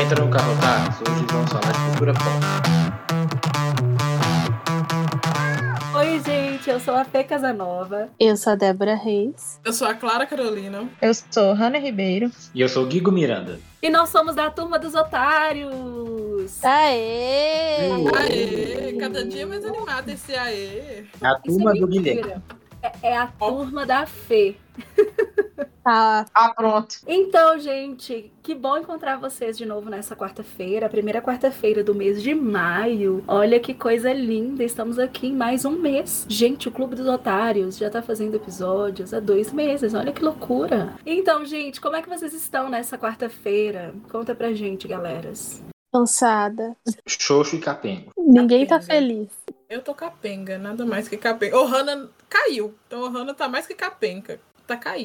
Entra no carro táxi, hoje vamos falar de cultura pop. Oi, gente, eu sou a Fê Casanova. Eu sou a Débora Reis. Eu sou a Clara Carolina. Eu sou Hanna Ribeiro. E eu sou o Guigo Miranda. E nós somos da Turma dos Otários. Aê! Aê! Cada dia mais animado esse aê. A turma é do. Guilherme. É, é a turma da Fê. Tá. Ah, pronto. Então, gente, que bom encontrar vocês de novo nessa quarta-feira, a primeira quarta-feira do mês de maio. Olha que coisa linda, estamos aqui em mais um mês. Gente, o Clube dos Otários já tá fazendo episódios há dois meses, olha que loucura. Então, gente, como é que vocês estão nessa quarta-feira? Conta pra gente, galeras. Cansada. Xoxo e capengo. Ninguém tá Capenga. feliz. Eu tô capenga, nada mais que capenga. O Hanna caiu. Então o Hanna tá mais que capenga.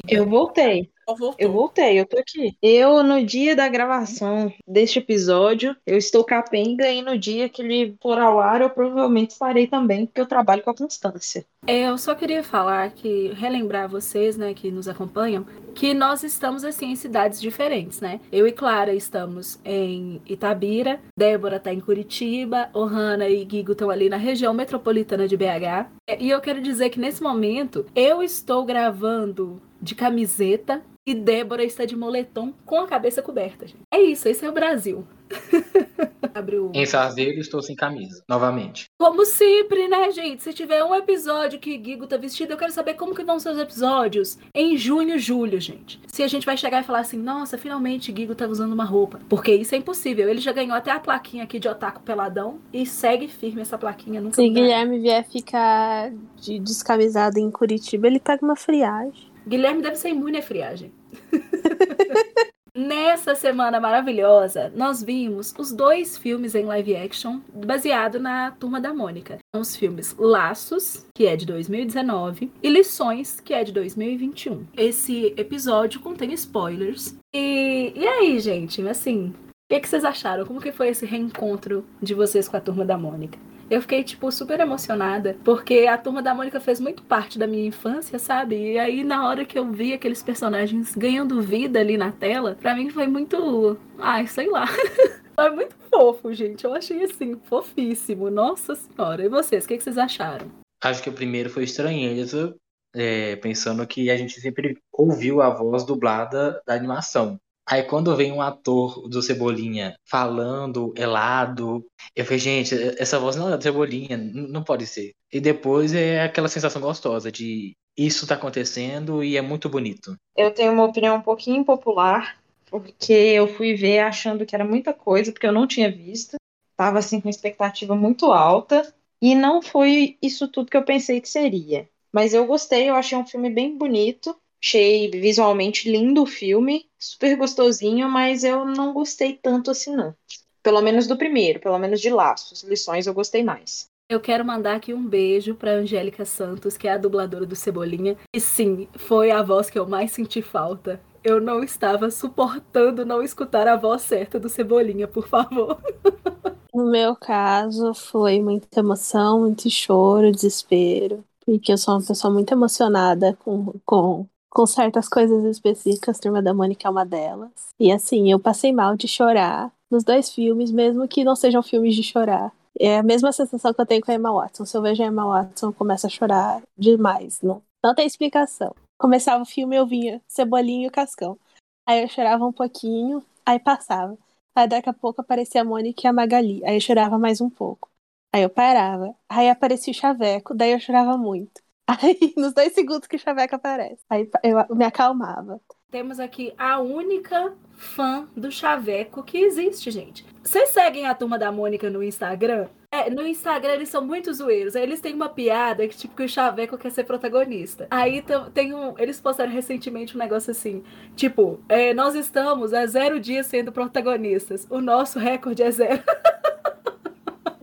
Tá. Eu voltei. Voltou. Eu voltei, eu tô aqui. Eu, no dia da gravação deste episódio, eu estou capenga e no dia que ele for ao ar, eu provavelmente estarei também, porque eu trabalho com a constância. É, eu só queria falar que, relembrar vocês, né, que nos acompanham, que nós estamos, assim, em cidades diferentes, né? Eu e Clara estamos em Itabira, Débora tá em Curitiba, Ohana e Guigo estão ali na região metropolitana de BH. E eu quero dizer que, nesse momento, eu estou gravando de camiseta e Débora está de moletom com a cabeça coberta, gente. É isso, esse é o Brasil. Abre o... Em Sarzeiro estou sem camisa, novamente. Como sempre, né, gente? Se tiver um episódio que Guigo tá vestido, eu quero saber como que vão ser os episódios em junho, julho, gente. Se a gente vai chegar e falar assim, nossa, finalmente Guigo tá usando uma roupa. Porque isso é impossível. Ele já ganhou até a plaquinha aqui de otaku peladão e segue firme essa plaquinha. Nunca Se. Guilherme vier ficar de descamisado em Curitiba, ele pega uma friagem. Guilherme deve ser imune à friagem. Nessa semana maravilhosa, nós vimos os dois filmes em live action baseado na Turma da Mônica. São os filmes Laços, que é de 2019, e Lições, que é de 2021. Esse episódio contém spoilers. E, e aí, gente, assim, o que, que vocês acharam? Como que foi esse reencontro de vocês com a Turma da Mônica? Eu fiquei, tipo, super emocionada, porque a Turma da Mônica fez muito parte da minha infância, sabe? E aí, na hora que eu vi aqueles personagens ganhando vida ali na tela, pra mim foi muito. Ai, sei lá. Foi muito fofo, gente. Eu achei assim, fofíssimo. Nossa senhora. E vocês, o que, que vocês acharam? Acho que o primeiro foi estranheza, é, pensando que a gente sempre ouviu a voz dublada da animação. Aí quando vem um ator do Cebolinha falando, elado, eu falei, gente, essa voz não é do Cebolinha, não pode ser. E depois é aquela sensação gostosa de isso tá acontecendo e é muito bonito. Eu tenho uma opinião um pouquinho impopular, porque eu fui ver achando que era muita coisa, porque eu não tinha visto. Tava assim com expectativa muito alta e não foi isso tudo que eu pensei que seria. Mas eu gostei, eu achei um filme bem bonito. Achei visualmente lindo o filme, super gostosinho, mas eu não gostei tanto assim não. Pelo menos do primeiro, pelo menos de Laços, lições eu gostei mais. Eu quero mandar aqui um beijo pra Angélica Santos, que é a dubladora do Cebolinha. E sim, foi a voz que eu mais senti falta. Eu não estava suportando não escutar a voz certa do Cebolinha, por favor. No meu caso, foi muita emoção, muito choro, desespero. Porque eu sou uma pessoa muito emocionada com, com, com certas coisas específicas. Turma da Mônica é uma delas. E assim, eu passei mal de chorar nos dois filmes, mesmo que não sejam filmes de chorar. É a mesma sensação que eu tenho com a Emma Watson. Se eu vejo a Emma Watson, eu começo a chorar demais. Não, não tem explicação. Começava o filme, eu vinha Cebolinha e Cascão. Aí eu chorava um pouquinho, aí passava. Aí daqui a pouco aparecia a Mônica e a Magali. Aí eu chorava mais um pouco. Aí eu parava. Aí aparecia o Chaveco, daí eu chorava muito. Aí, nos dois segundos que Chaveco aparece, aí eu me acalmava. Temos aqui a única fã do Chaveco que existe, gente. Vocês seguem a turma da Mônica no Instagram? É, no Instagram eles são muito zoeiros. Eles têm uma piada que, tipo, que o Chaveco quer ser protagonista. Aí tem um. Eles postaram recentemente um negócio assim: tipo, é, nós estamos há zero dias sendo protagonistas. O nosso recorde é zero.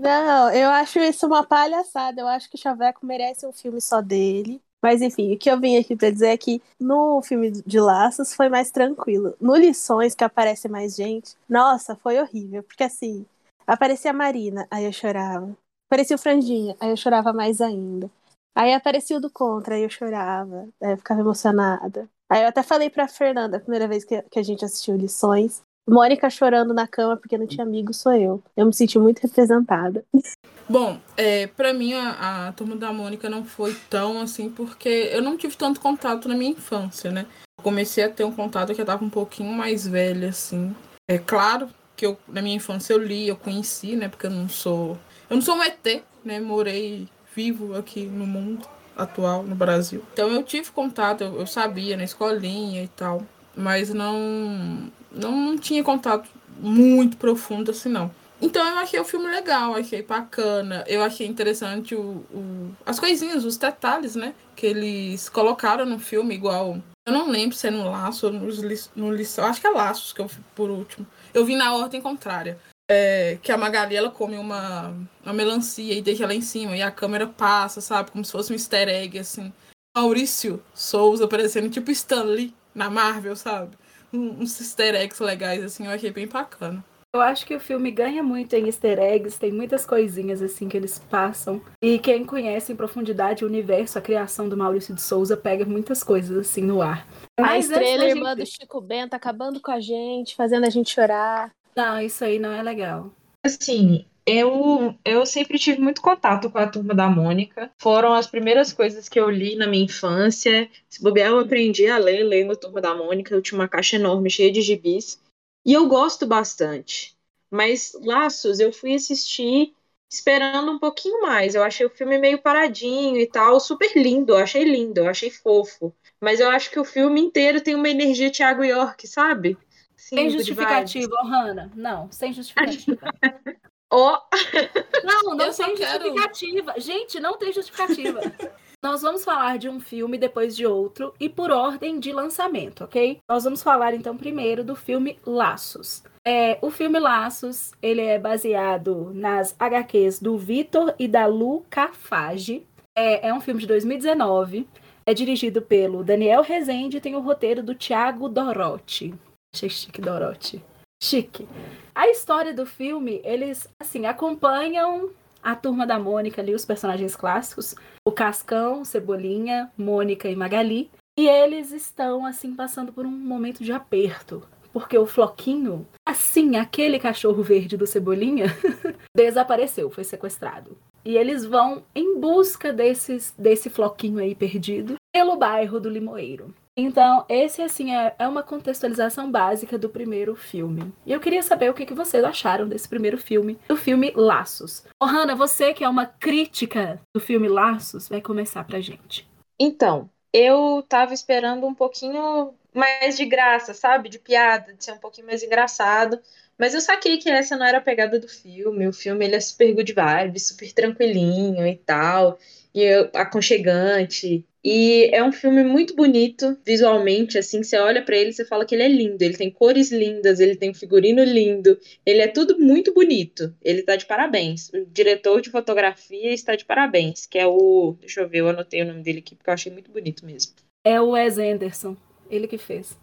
Não, eu acho isso uma palhaçada. Eu acho que Chaveco merece um filme só dele. Mas enfim, o que eu vim aqui pra dizer é que no filme de Laços foi mais tranquilo. No Lições, que aparece mais gente, nossa, foi horrível. Porque assim, aparecia a Marina, aí eu chorava. Aparecia o Franjinha, aí eu chorava mais ainda. Aí aparecia o do Contra, aí eu chorava. Aí eu ficava emocionada. Aí eu até falei pra Fernanda, a primeira vez que a gente assistiu Lições, Mônica chorando na cama porque não tinha amigo sou eu. Eu me senti muito representada. Bom, é, para mim a, a turma da Mônica não foi tão assim, porque eu não tive tanto contato na minha infância, né? Comecei a ter um contato que eu tava um pouquinho mais velha, assim. É claro que eu, na minha infância eu li, eu conheci, né? Porque eu não sou. Eu não sou um ET, né? Morei vivo aqui no mundo atual, no Brasil. Então eu tive contato, eu, eu sabia na escolinha e tal. Mas não, não, não tinha contato muito profundo assim, não. Então eu achei o filme legal, achei bacana. Eu achei interessante o, o, as coisinhas, os detalhes, né? Que eles colocaram no filme, igual. Eu não lembro se é no laço ou no, lição. Acho que é laços que eu vi por último. Eu vi na ordem contrária. É, que a Magali ela come uma, uma melancia e deixa lá em cima. E a câmera passa, sabe? Como se fosse um easter egg, assim. Maurício Souza parecendo tipo Stanley na Marvel, sabe? Um, uns easter eggs legais, assim, eu achei bem bacana. Eu acho que o filme ganha muito em easter eggs, tem muitas coisinhas assim que eles passam. E quem conhece em profundidade o universo, a criação do Maurício de Souza, pega muitas coisas assim no ar. Mas a estrela irmã gente... do Chico Bento acabando com a gente, fazendo a gente chorar. Não, isso aí não é legal. Assim, eu, eu sempre tive muito contato com a turma da Mônica. Foram as primeiras coisas que eu li na minha infância. Se bobear, eu aprendi a ler, lendo a turma da Mônica. Eu tinha uma caixa enorme, cheia de gibis. E eu gosto bastante. Mas Laços eu fui assistir esperando um pouquinho mais. Eu achei o filme meio paradinho e tal, super lindo, eu achei lindo, eu achei fofo. Mas eu acho que o filme inteiro tem uma energia Thiago York, sabe? Sim, sem justificativa, oh, Hanna. Não, sem justificativa. oh. Não, não tem justificativa. Gente, não tem justificativa. Nós vamos falar de um filme depois de outro e por ordem de lançamento, ok? Nós vamos falar então primeiro do filme Laços. É, o filme Laços ele é baseado nas HQs do Vitor e da Lu Cafage. É, é um filme de 2019. É dirigido pelo Daniel Rezende e tem o roteiro do Thiago Dorotti. Achei chique, Dorotti. Chique. A história do filme, eles, assim, acompanham a turma da Mônica ali, os personagens clássicos, o Cascão, Cebolinha, Mônica e Magali. E eles estão, assim, passando por um momento de aperto. Porque o Floquinho, assim, aquele cachorro verde do Cebolinha, desapareceu, foi sequestrado. E eles vão em busca desses, desse Floquinho aí perdido pelo bairro do Limoeiro. Então, esse, assim, é, é uma contextualização básica do primeiro filme. E eu queria saber o que, vocês acharam desse primeiro filme, do filme Laços. Ohana, você que é uma crítica do filme Laços, vai começar pra gente. Então, eu tava esperando um pouquinho mais de graça, sabe? De piada, de ser um pouquinho mais engraçado. Mas eu saquei que essa não era a pegada do filme. O filme ele é super good vibe, super tranquilinho e tal. E aconchegante. E é um filme muito bonito visualmente, assim, você olha para ele e fala que ele é lindo, ele tem cores lindas, ele tem um figurino lindo, ele é tudo muito bonito. Ele tá de parabéns. O diretor de fotografia está de parabéns, que é o, deixa eu ver, eu anotei o nome dele aqui porque eu achei muito bonito mesmo. É o Wes Anderson, ele que fez.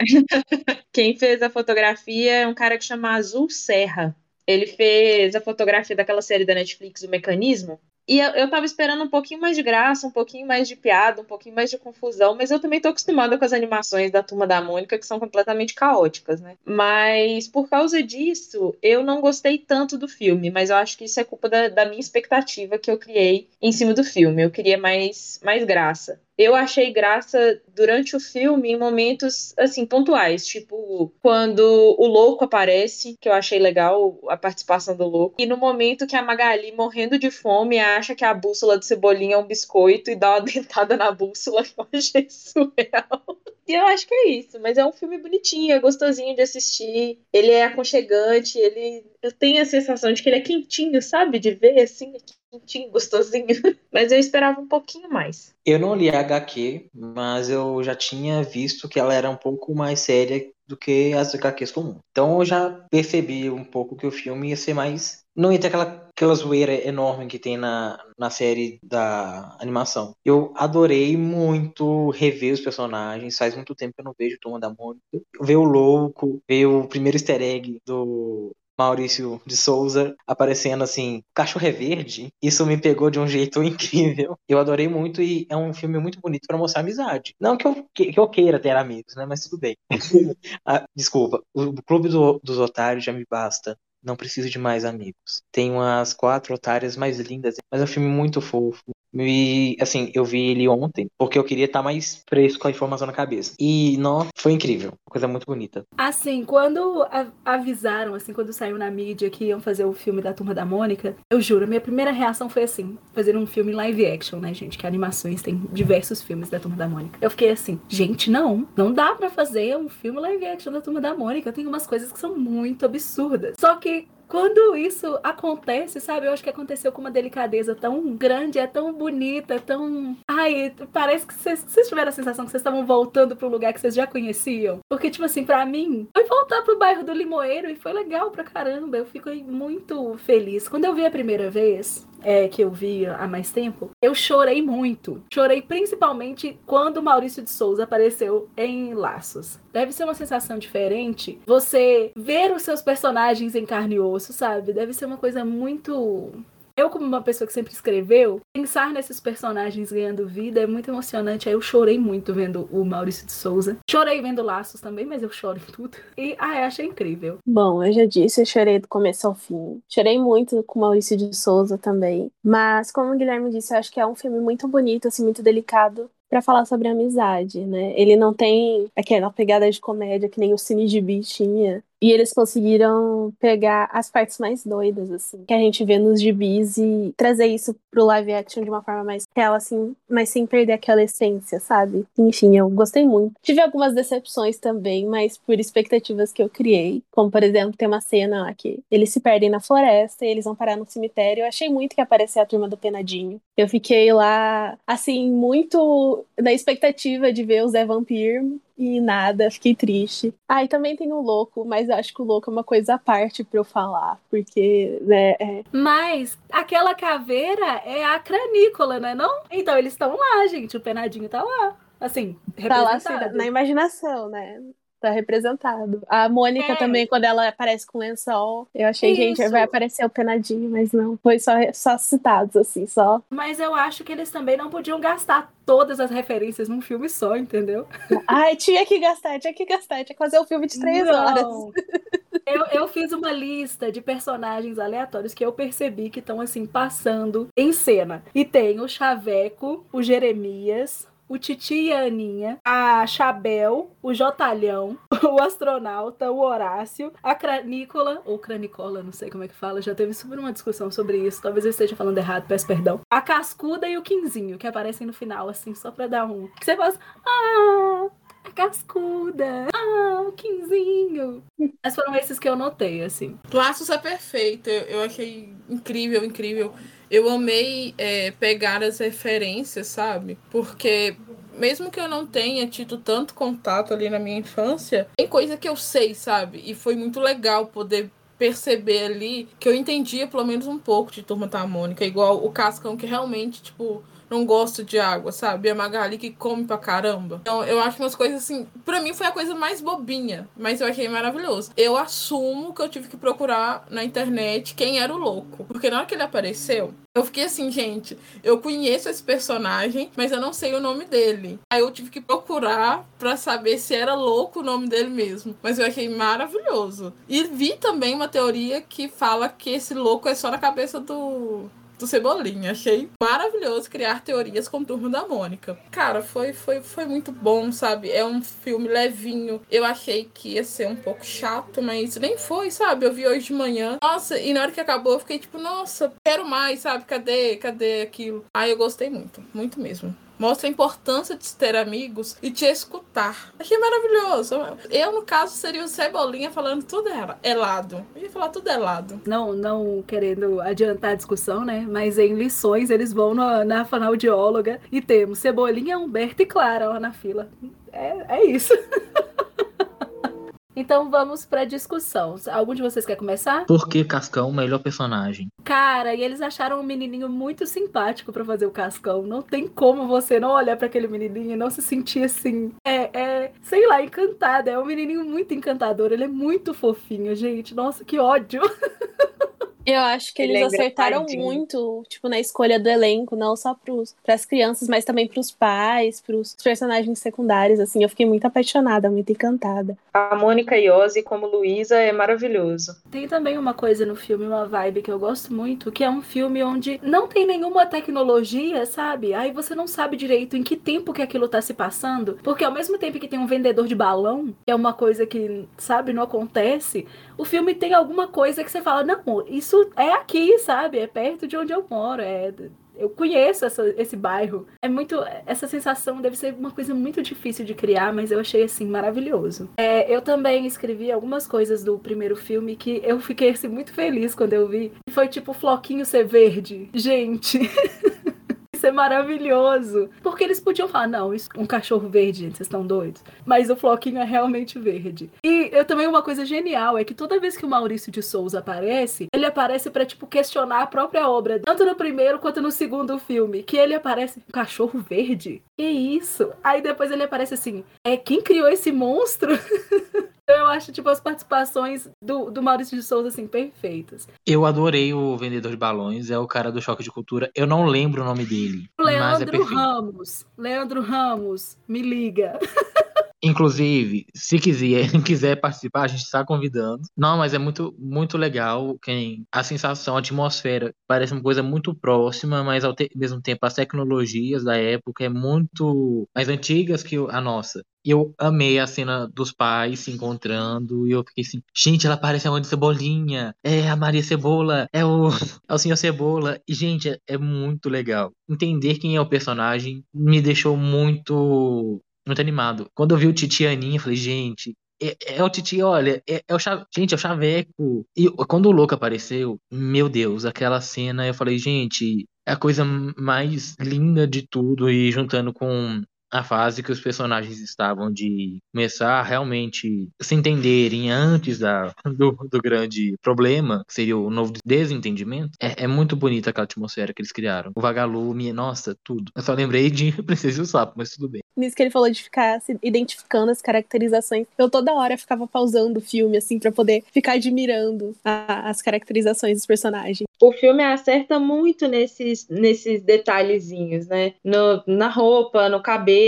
Quem fez a fotografia é um cara que chama Azul Serra. Ele fez a fotografia daquela série da Netflix, O Mecanismo. E eu, tava esperando um pouquinho mais de graça, um pouquinho mais de piada, um pouquinho mais de confusão, mas eu também tô acostumada com as animações da Turma da Mônica, que são completamente caóticas, né? Mas por causa disso, eu não gostei tanto do filme, mas eu acho que isso é culpa da, da minha expectativa que eu criei em cima do filme. Eu queria mais, mais graça eu achei graça durante o filme em momentos assim pontuais, tipo quando o louco aparece, que eu achei legal a participação do louco, e no momento que a Magali morrendo de fome acha que a bússola do Cebolinha é um biscoito e dá uma dentada na bússola, eu achei surreal. E eu acho que é isso, mas é um filme bonitinho, é gostosinho de assistir, ele é aconchegante, ele eu tenho a sensação de que ele é quentinho, sabe? De ver assim, quentinho, gostosinho. Mas eu esperava um pouquinho mais. Eu não li a HQ, mas eu já tinha visto que ela era um pouco mais séria do que as HQs comuns. Então eu já percebi um pouco que o filme ia ser mais. Não ia ter aquela, aquela zoeira enorme que tem na, na série da animação. Eu adorei muito rever os personagens. Faz muito tempo que eu não vejo Turma da Mônica. Ver o louco, ver o primeiro easter egg do Maurício de Souza aparecendo assim, cachorro é verde. Isso me pegou de um jeito incrível. Eu adorei muito e é um filme muito bonito para mostrar amizade. Não que eu, que, eu queira ter amigos, né? Mas tudo bem. ah, desculpa, o Clube do, dos Otários já me basta. Não preciso de mais amigos. Tem umas quatro otárias mais lindas, mas é um filme muito fofo. E, assim, eu vi ele ontem, porque eu queria estar mais fresco com a informação na cabeça. E, não, foi incrível. Coisa muito bonita. Assim, quando avisaram, assim, quando saiu na mídia que iam fazer o filme da Turma da Mônica, eu juro, minha primeira reação foi assim, fazer um filme live action, né, gente? Que animações tem diversos filmes da Turma da Mônica. Eu fiquei assim, gente, não, não dá para fazer um filme live action da Turma da Mônica. Tem umas coisas que são muito absurdas. Só que quando isso acontece, sabe? Eu acho que aconteceu com uma delicadeza tão grande, é tão bonita, é tão. Ai, parece que vocês, tiveram a sensação que vocês estavam voltando para um lugar que vocês já conheciam. Porque, tipo assim, para mim, foi voltar pro bairro do Limoeiro e foi legal pra caramba. Eu fiquei muito feliz. Quando eu vi a primeira vez, é, que eu vi há mais tempo, eu chorei muito. Chorei principalmente quando Maurício de Souza apareceu em Laços. Deve ser uma sensação diferente você ver os seus personagens em carne e osso, sabe? Deve ser uma coisa muito eu, como uma pessoa que sempre escreveu, pensar nesses personagens ganhando vida é muito emocionante. Aí eu chorei muito vendo o Maurício de Souza. Chorei vendo Laços também, mas eu choro em tudo. E, ah, eu achei incrível. Bom, eu já disse, eu chorei do começo ao fim. Chorei muito com o Maurício de Souza também. Mas, como o Guilherme disse, eu acho que é um filme muito bonito, assim, muito delicado para falar sobre amizade, né? Ele não tem aquela pegada de comédia que nem o Cine de tinha, e eles conseguiram pegar as partes mais doidas, assim, que a gente vê nos gibis e trazer isso pro live action de uma forma mais real, assim, mas sem perder aquela essência, sabe? Enfim, eu gostei muito. Tive algumas decepções também, mas por expectativas que eu criei. Como, por exemplo, tem uma cena lá que eles se perdem na floresta e eles vão parar no cemitério. Eu achei muito que ia aparecer a turma do Penadinho. Eu fiquei lá, assim, muito na expectativa de ver o Zé Vampir e nada, fiquei triste. Ah, e também tem o louco, mas acho que o louco é uma coisa à parte pra eu falar, porque, né. É... Mas aquela caveira é a cranícola, né? Não? Então eles estão lá, gente. O penadinho tá lá. Assim, tá lá assim, na imaginação, né? Tá representado. A Mônica é. também, quando ela aparece com lençol, eu achei, Isso. gente, vai aparecer o penadinho, mas não. Foi só, só citados, assim, só. Mas eu acho que eles também não podiam gastar todas as referências num filme só, entendeu? Ai, tinha que gastar, tinha que gastar, tinha que fazer o um filme de três não. horas. Eu, eu fiz uma lista de personagens aleatórios que eu percebi que estão, assim, passando em cena. E tem o Chaveco, o Jeremias, o Titi e a Aninha, a Chabel, o Jotalhão, o astronauta, o Horácio, a Cranícola, ou Cranicola, não sei como é que fala, já teve super uma discussão sobre isso, talvez eu esteja falando errado, peço perdão. A Cascuda e o Quinzinho, que aparecem no final, assim, só pra dar um. Que você assim, ah, a cascuda. Ah, o quinzinho. Mas foram esses que eu notei, assim. Laços é perfeito. Eu, eu achei incrível, incrível eu amei é, pegar as referências, sabe? Porque mesmo que eu não tenha tido tanto contato ali na minha infância, tem coisa que eu sei, sabe? E foi muito legal poder perceber ali que eu entendia pelo menos um pouco de Turma da Mônica, igual o Cascão que realmente, tipo, não gosto de água, sabe? A Magali que come pra caramba. Então, eu acho umas coisas assim. Pra mim foi a coisa mais bobinha, mas eu achei maravilhoso. Eu assumo que eu tive que procurar na internet quem era o louco. Porque na hora que ele apareceu, eu fiquei assim, gente, eu conheço esse personagem, mas eu não sei o nome dele. Aí eu tive que procurar para saber se era louco o nome dele mesmo. Mas eu achei maravilhoso. E vi também uma teoria que fala que esse louco é só na cabeça do do Cebolinha. Achei maravilhoso criar teorias com o Turma da Mônica. Cara, foi, foi, foi muito bom, sabe? É um filme levinho. Eu achei que ia ser um pouco chato, mas nem foi, sabe? Eu vi hoje de manhã. Nossa, e na hora que acabou, eu fiquei tipo, nossa, quero mais, sabe? Cadê? Cadê aquilo? Aí eu gostei muito, muito mesmo. Mostra a importância de ter amigos e te escutar. Achei maravilhoso. Eu, no caso, seria o Cebolinha falando tudo helado. Eu ia falar tudo helado. Não, não querendo adiantar a discussão, né? Mas em lições eles vão na, na fonoaudióloga e temos Cebolinha, Humberto e Clara lá na fila. É, é isso. Então vamos pra discussão. Algum de vocês quer começar? Por que Cascão, melhor personagem? Cara, e eles acharam um menininho muito simpático pra fazer o Cascão. Não tem como você não olhar pra aquele menininho e não se sentir assim. É, é, sei lá, encantada. É um menininho muito encantador. Ele é muito fofinho, gente. Nossa, que ódio. Eu acho que Ele eles é acertaram muito, tipo, na escolha do elenco, não só pros, pras crianças, mas também pros pais, pros personagens secundários, assim. Eu fiquei muito apaixonada, muito encantada. A Mônica Iose como Luísa é maravilhoso. Tem também uma coisa no filme, uma vibe que eu gosto muito, que é um filme onde não tem nenhuma tecnologia, sabe? Aí você não sabe direito em que tempo que aquilo tá se passando, porque ao mesmo tempo que tem um vendedor de balão, que é uma coisa que, sabe, não acontece, o filme tem alguma coisa que você fala, não, isso é aqui, sabe? É perto de onde eu moro, é eu conheço essa- esse bairro. É muito. Essa sensação deve ser uma coisa muito difícil de criar, mas eu achei assim maravilhoso. É, eu também escrevi algumas coisas do primeiro filme que eu fiquei assim, muito feliz quando eu vi. Foi tipo floquinho ser verde. Gente. Isso é maravilhoso. Porque eles podiam falar, não, isso, um cachorro verde, gente, vocês estão doidos. Mas o floquinho é realmente verde. E eu também, uma coisa genial é que toda vez que o Maurício de Souza aparece, ele aparece pra, tipo, questionar a própria obra, tanto no primeiro quanto no segundo filme. Que ele aparece, um cachorro verde? Que isso? Aí depois ele aparece assim, é quem criou esse monstro? Eu acho, tipo, as participações do, do Maurício de Souza, assim, perfeitas. Eu adorei o vendedor de balões, é o cara do Choque de Cultura. Eu não lembro o nome dele, é Leandro perfeito. Ramos. Leandro Ramos, me liga. Inclusive, se quiser, quiser participar, a gente está convidando. Não, mas é muito, muito legal. Quem, a sensação, a atmosfera parece uma coisa muito próxima, mas ao te- mesmo tempo as tecnologias da época é muito mais antigas que a nossa. Eu amei a cena dos pais se encontrando e eu fiquei assim, gente, ela parece a mãe de Cebolinha, é a Maria Cebola, é o, é o Senhor Cebola. E, gente, é, é muito legal. Entender quem é o personagem me deixou muito muito animado. Quando eu vi o Titi Aninha, eu falei, gente, é, é o Titi, olha, é, é o gente, é o Chaveco. E quando o Louco apareceu, meu Deus, aquela cena, eu falei, gente, é a coisa mais linda de tudo e juntando com a fase que os personagens estavam de começar a realmente se entenderem antes da, do, do grande problema, que seria o novo desentendimento, é, é muito bonita aquela atmosfera que eles criaram. O Vagalume, nossa, tudo. Eu só lembrei de Princesa e o Sapo, mas tudo bem. Nisso que ele falou de ficar se identificando as caracterizações, eu toda hora ficava pausando o filme, assim, pra poder ficar admirando a- as caracterizações dos personagens. O filme acerta muito nesses, nesses detalhezinhos, né? No- na roupa, no cabelo,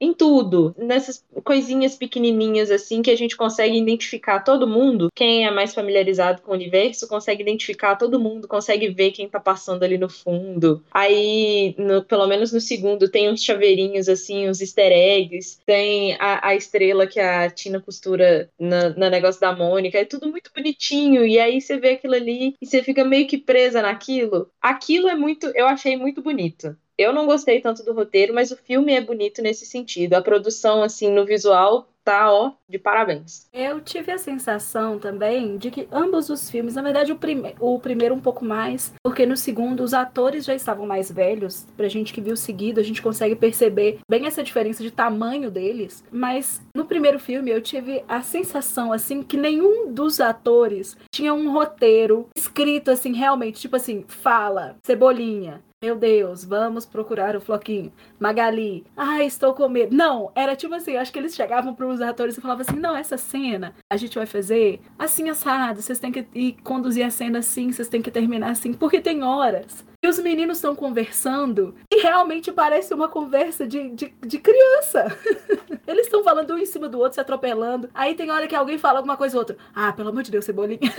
em tudo. Nessas coisinhas pequenininhas, assim, que a gente consegue identificar todo mundo. Quem é mais familiarizado com o universo consegue identificar todo mundo, consegue ver quem tá passando ali no fundo. Aí, no- pelo menos no segundo, tem uns chaveirinhos, assim, uns easter eggs. Tem a, a estrela que a Tina costura na- no negócio da Mônica. É tudo muito bonitinho. E aí você vê aquilo ali e você fica meio que presa naquilo. Aquilo é muito. Eu achei muito bonito. Eu não gostei tanto do roteiro, mas o filme é bonito nesse sentido. A produção, assim, no visual, tá, ó, de parabéns. Eu tive a sensação também de que ambos os filmes, na verdade, o, prime o primeiro um pouco mais, porque no segundo os atores já estavam mais velhos. Pra gente que viu seguido, a gente consegue perceber bem essa diferença de tamanho deles. Mas no primeiro filme eu tive a sensação, assim, que nenhum dos atores tinha um roteiro escrito, assim, realmente, tipo assim, fala, cebolinha. Meu Deus, vamos procurar o Floquinho. Magali, ai, estou com medo. Não, era tipo assim, acho que eles chegavam pros atores e falavam assim: não, essa cena a gente vai fazer assim assado, vocês têm que ir conduzir a cena assim, vocês têm que terminar assim, porque tem horas. E os meninos estão conversando e realmente parece uma conversa de, de, de criança. Eles estão falando um em cima do outro, se atropelando. Aí tem hora que alguém fala alguma coisa ou outra. Ah, pelo amor de Deus, cebolinha.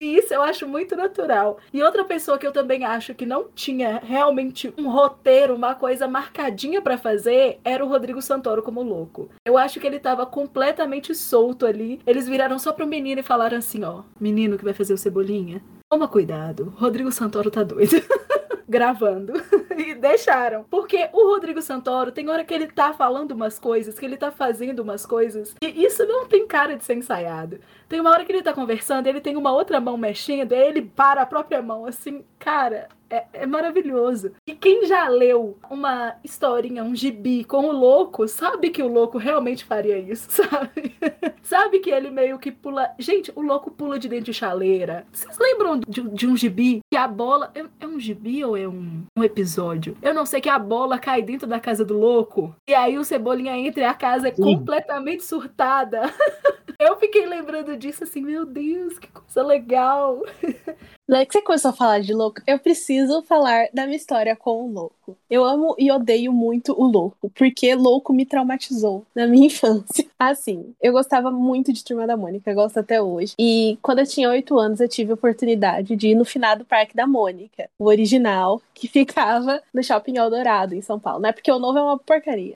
E isso eu acho muito natural. E outra pessoa que eu também acho que não tinha realmente um roteiro, uma coisa marcadinha pra fazer, era o Rodrigo Santoro como louco. Eu acho que ele tava completamente solto ali. Eles viraram só pro menino e falaram assim: ó, menino que vai fazer o cebolinha, toma cuidado. Rodrigo Santoro tá doido. Gravando. E deixaram. Porque o Rodrigo Santoro tem hora que ele tá falando umas coisas, que ele tá fazendo umas coisas, e isso não tem cara de ser ensaiado. Tem uma hora que ele tá conversando, ele tem uma outra mão mexendo, aí ele para a própria mão, assim, cara, é, é, maravilhoso. E quem já leu uma historinha, um gibi com o louco, sabe que o louco realmente faria isso, sabe? sabe que ele meio que pula. Gente, o louco pula de dentro de chaleira. Vocês lembram de, de um gibi que a bola. É, é um gibi ou é um, um, episódio? Eu não sei que a bola cai dentro da casa do louco. E aí o Cebolinha entra e a casa é Sim. completamente surtada. Eu fiquei lembrando disso assim, meu Deus, que coisa legal. Daí que você começou a falar de louco, eu preciso falar da minha história com o louco. Eu amo e odeio muito o louco, porque louco me traumatizou na minha infância. Assim, eu gostava muito de Turma da Mônica, gosto até hoje. E quando eu tinha oito anos, eu tive a oportunidade de ir no finado Parque da Mônica, o original, que ficava no Shopping Eldorado, em São Paulo, né? Porque o novo é uma porcaria.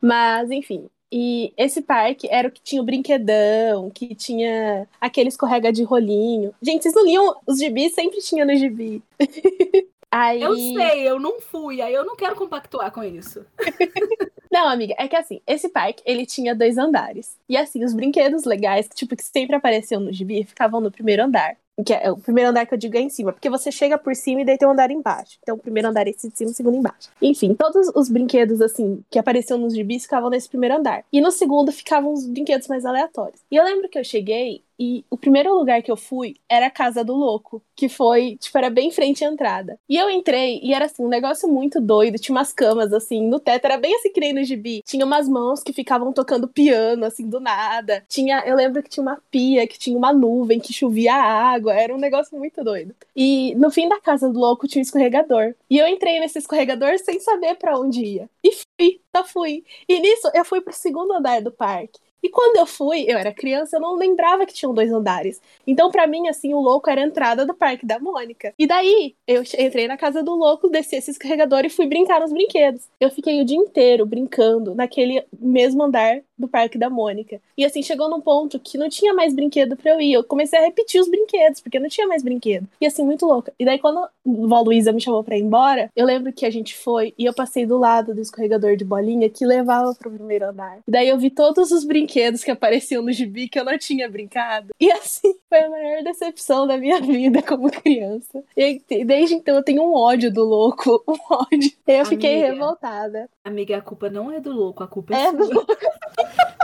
Mas, enfim, e esse parque era o que tinha o brinquedão, que tinha aquele escorrega de rolinho. Gente, vocês não liam os gibis? Sempre tinha no gibi. aí... Eu sei, eu não fui, aí eu não quero compactuar com isso. Não, amiga, é que assim, esse parque, ele tinha dois andares. E assim, os brinquedos legais, que, tipo, que sempre apareciam no gibi, ficavam no primeiro andar. Que é o primeiro andar que eu digo é em cima, porque você chega por cima e daí tem um andar embaixo. Então, o primeiro andar é esse de cima, o segundo embaixo. Enfim, todos os brinquedos, assim, que apareciam nos gibis ficavam nesse primeiro andar. E no segundo ficavam os brinquedos mais aleatórios. E eu lembro que eu cheguei e o primeiro lugar que eu fui era a Casa do Louco, que foi, tipo, era bem frente à entrada. E eu entrei e era assim, um negócio muito doido, tinha umas camas assim no teto, era bem assim que nem no gibi. Tinha umas mãos que ficavam tocando piano assim do nada. Tinha, eu lembro que tinha uma pia, que tinha uma nuvem que chovia água, era um negócio muito doido. E no fim da Casa do Louco tinha um escorregador. E eu entrei nesse escorregador sem saber para onde ia. E fui, só fui. E nisso eu fui pro segundo andar do parque. E quando eu fui, eu era criança, eu não lembrava que tinham dois andares. Então, para mim, assim, o louco era a entrada do Parque da Mônica. E daí, eu entrei na casa do louco, desci esse escorregador e fui brincar nos brinquedos. Eu fiquei o dia inteiro brincando naquele mesmo andar do Parque da Mônica. E assim, chegou num ponto que não tinha mais brinquedo pra eu ir. Eu comecei a repetir os brinquedos, porque não tinha mais brinquedo. E assim, muito louca. E daí, quando a vó Luísa me chamou pra ir embora, eu lembro que a gente foi e eu passei do lado do escorregador de bolinha que levava pro primeiro andar. E daí eu vi todos os brinquedos que apareciam no gibi que eu não tinha brincado. E assim, foi a maior decepção da minha vida como criança. E desde então eu tenho um ódio do louco, um ódio. E eu fiquei Amiga. revoltada. Amiga, a culpa não é do louco, a culpa é, é sua. Do...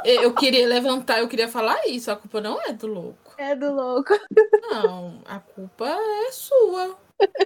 eu queria levantar, eu queria falar isso. A culpa não é do louco. É do louco. Não, a culpa é sua.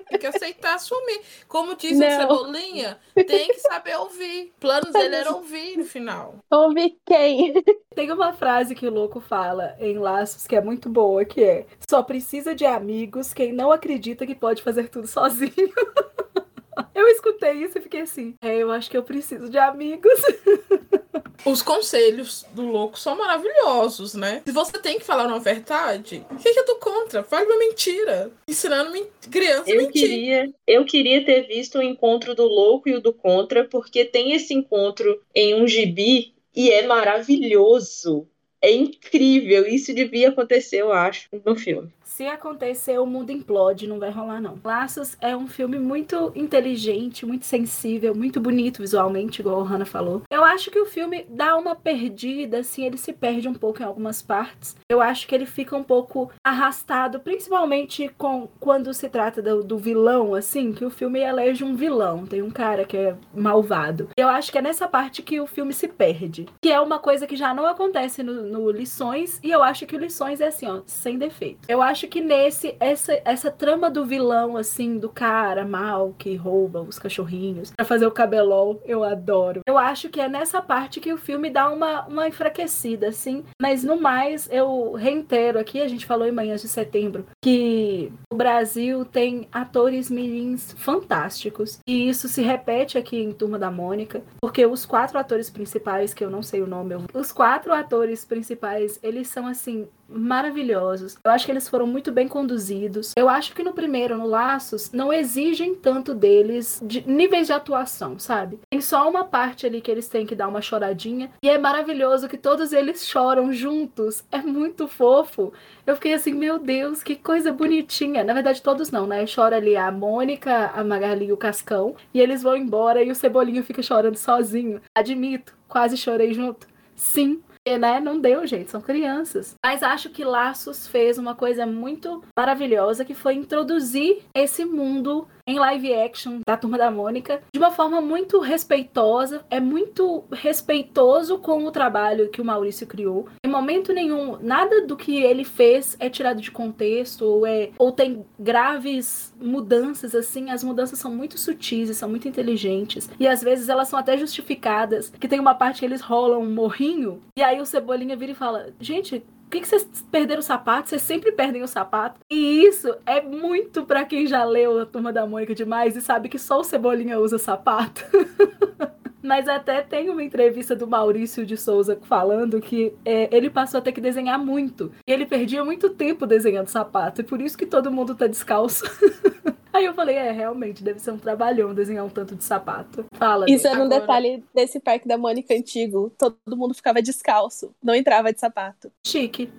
Tem que aceitar assumir. Como diz o Cebolinha, tem que saber ouvir. Planos dele era ouvir no final. Ouvir quem? Tem uma frase que o louco fala em Laços que é muito boa, que é só precisa de amigos quem não acredita que pode fazer tudo sozinho. Eu escutei isso e fiquei assim, é, eu acho que eu preciso de amigos. Os conselhos do louco são maravilhosos, né? Se você tem que falar uma verdade, o que, que eu tô contra? Fale uma mentira. Ensinando criança eu a mentir. Queria, eu queria ter visto o encontro do louco e o do contra, porque tem esse encontro em um gibi e é maravilhoso. É incrível. Isso devia acontecer, eu acho, no filme. Se acontecer, o mundo implode, não vai rolar, não. Laços é um filme muito inteligente, muito sensível, muito bonito visualmente, igual a Hannah falou. Eu acho que o filme dá uma perdida, assim, ele se perde um pouco em algumas partes. Eu acho que ele fica um pouco arrastado, principalmente com quando se trata do, do vilão, assim, que o filme elege um vilão. Tem um cara que é malvado. Eu acho que é nessa parte que o filme se perde. Que é uma coisa que já não acontece no, no Lições, e eu acho que o Lições é assim, ó, sem defeito. Eu acho acho que nesse, essa, essa trama do vilão, assim, do cara mal que rouba os cachorrinhos pra fazer o cabelol, eu adoro. Eu acho que é nessa parte que o filme dá uma, uma enfraquecida, assim. Mas no mais, eu reitero aqui, a gente falou em Manhãs de Setembro, que o Brasil tem atores mirins fantásticos. E isso se repete aqui em Turma da Mônica, porque os quatro atores principais, que eu não sei o nome, os quatro atores principais, eles são assim maravilhosos. Eu acho que eles foram muito bem conduzidos. Eu acho que no primeiro, no Laços, não exigem tanto deles de níveis de atuação, sabe? Tem só uma parte ali que eles têm que dar uma choradinha e é maravilhoso que todos eles choram juntos. É muito fofo. Eu fiquei assim, meu Deus, que coisa bonitinha. Na verdade, todos não, né? Chora ali a Mônica, a Magali e o Cascão. E eles vão embora e o Cebolinho fica chorando sozinho. Admito, quase chorei junto. Sim, né, não deu, gente, são crianças. Mas acho que Laços fez uma coisa muito maravilhosa que foi introduzir esse mundo em live action da Turma da Mônica de uma forma muito respeitosa. É muito respeitoso com o trabalho que o Maurício criou. Em momento nenhum, nada do que ele fez é tirado de contexto ou, é, ou tem graves mudanças assim. As mudanças são muito sutis e são muito inteligentes. E às vezes elas são até justificadas. Que tem uma parte que eles rolam um morrinho e aí o Cebolinha vira e fala: Gente, que, que vocês perderam o sapato? Vocês sempre perdem o sapato. E isso é muito para quem já leu a Turma da Mônica demais e sabe que só o Cebolinha usa sapato. Mas até tem uma entrevista do Maurício de Souza falando que é, ele passou a ter que desenhar muito. E ele perdia muito tempo desenhando sapato. E por isso que todo mundo tá descalço. Aí eu falei, é, realmente, deve ser um trabalhão desenhar um tanto de sapato. Fala. Isso era um Agora... detalhe desse parque da Mônica antigo. Todo mundo ficava descalço, não entrava de sapato. Chique.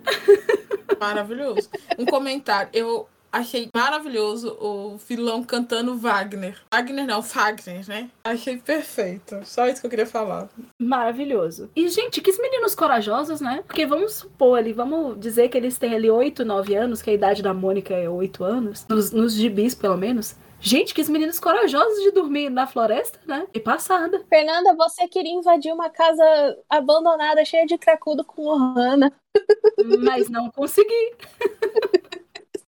Maravilhoso. Um comentário. Eu Achei maravilhoso o vilão cantando Wagner. Wagner não, Fagner, né? Achei perfeito. Só isso que eu queria falar. Maravilhoso. E, gente, que meninos corajosos, né? Porque vamos supor ali, vamos dizer que eles têm ali 8, 9 anos, que a idade da Mônica é 8 anos, nos, nos gibis, pelo menos. Gente, que meninos corajosos de dormir na floresta, né? E passada. Fernanda, você queria invadir uma casa abandonada, cheia de cracudo com Ohana. Mas não consegui.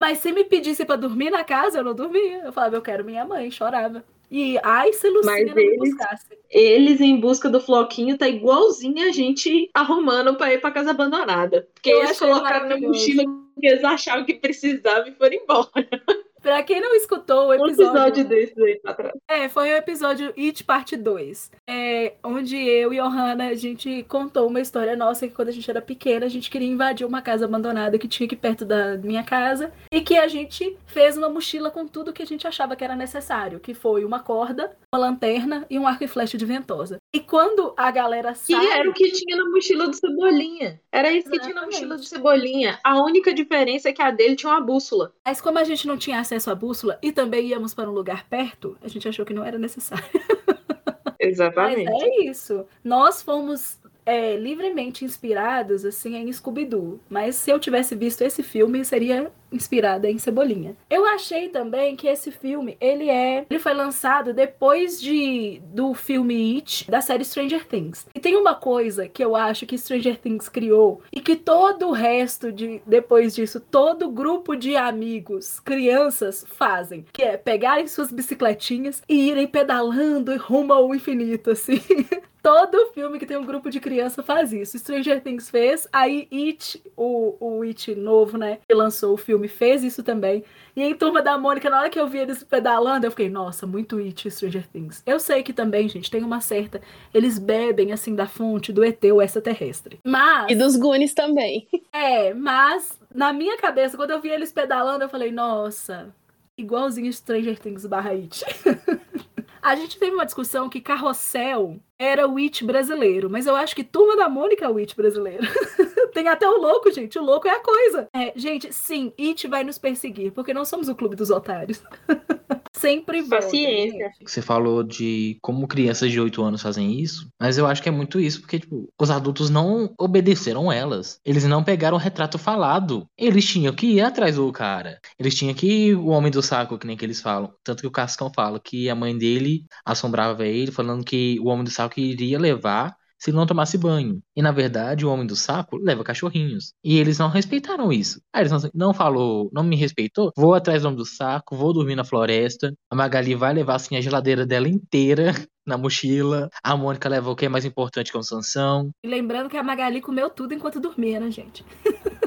Mas se me pedisse para dormir na casa, eu não dormia. Eu falava, eu quero minha mãe, chorava. E ai, se Lucinha não eles, me buscasse. Eles em busca do Floquinho tá igualzinho a gente arrumando para ir pra casa abandonada. Porque eu eles colocaram na mochila que eles achavam que precisava e foram embora. Pra quem não escutou o episódio. Um episódio desse aí pra trás. É, foi o episódio It Parte 2. É, onde eu e Johanna, a gente contou uma história nossa que quando a gente era pequena, a gente queria invadir uma casa abandonada que tinha aqui perto da minha casa. E que a gente fez uma mochila com tudo que a gente achava que era necessário. Que foi uma corda, uma lanterna e um arco e flecha de ventosa. E quando a galera sai. Que era o que tinha na mochila do Cebolinha. Era isso Exatamente. que tinha na mochila do Cebolinha. A única diferença é que a dele tinha uma bússola. Mas como a gente não tinha acesso acesso à bússola e também íamos para um lugar perto, a gente achou que não era necessário. Exatamente. Mas é isso. Nós fomos é, livremente inspirados assim em Scooby-Doo, mas se eu tivesse visto esse filme seria inspirada em Cebolinha. Eu achei também que esse filme, ele é, ele foi lançado depois de do filme It da série Stranger Things. E tem uma coisa que eu acho que Stranger Things criou e que todo o resto de depois disso, todo grupo de amigos, crianças fazem, que é pegarem suas bicicletinhas e irem pedalando rumo ao infinito assim. Todo filme que tem um grupo de criança faz isso. Stranger Things fez, aí It, o, o It novo, né, que lançou o filme, fez isso também. E em Turma da Mônica, na hora que eu vi eles pedalando, eu fiquei, nossa, muito It Stranger Things. Eu sei que também, gente, tem uma certa. Eles bebem, assim, da fonte do ET, o extraterrestre. Mas. E dos Goonies também. É, mas na minha cabeça, quando eu vi eles pedalando, eu falei, nossa, igualzinho Stranger Things barra It. A gente teve uma discussão que Carrossel era o It brasileiro, mas eu acho que Turma da Mônica é o It brasileiro. Tem até o louco, gente. O louco é a coisa. É, gente, sim, It vai nos perseguir, porque não somos o clube dos otários. Sempre volta. Paciência. Você falou de como crianças de 8 anos fazem isso, mas eu acho que é muito isso, porque, tipo, os adultos não obedeceram elas. Eles não pegaram o retrato falado. Eles tinham que ir atrás do cara. Eles tinham que ir o homem do saco, que nem que eles falam. Tanto que o Cascão fala que a mãe dele assombrava ele, falando que o homem do saco iria levar se não tomasse banho. E na verdade, o homem do saco leva cachorrinhos. E eles não respeitaram isso. Aí eles não, não falou, não me respeitou, vou atrás do homem do saco, vou dormir na floresta. A Magali vai levar assim a geladeira dela inteira na mochila. A Mônica leva o que é mais importante com Sansão. E lembrando que a Magali comeu tudo enquanto dormia, né, gente?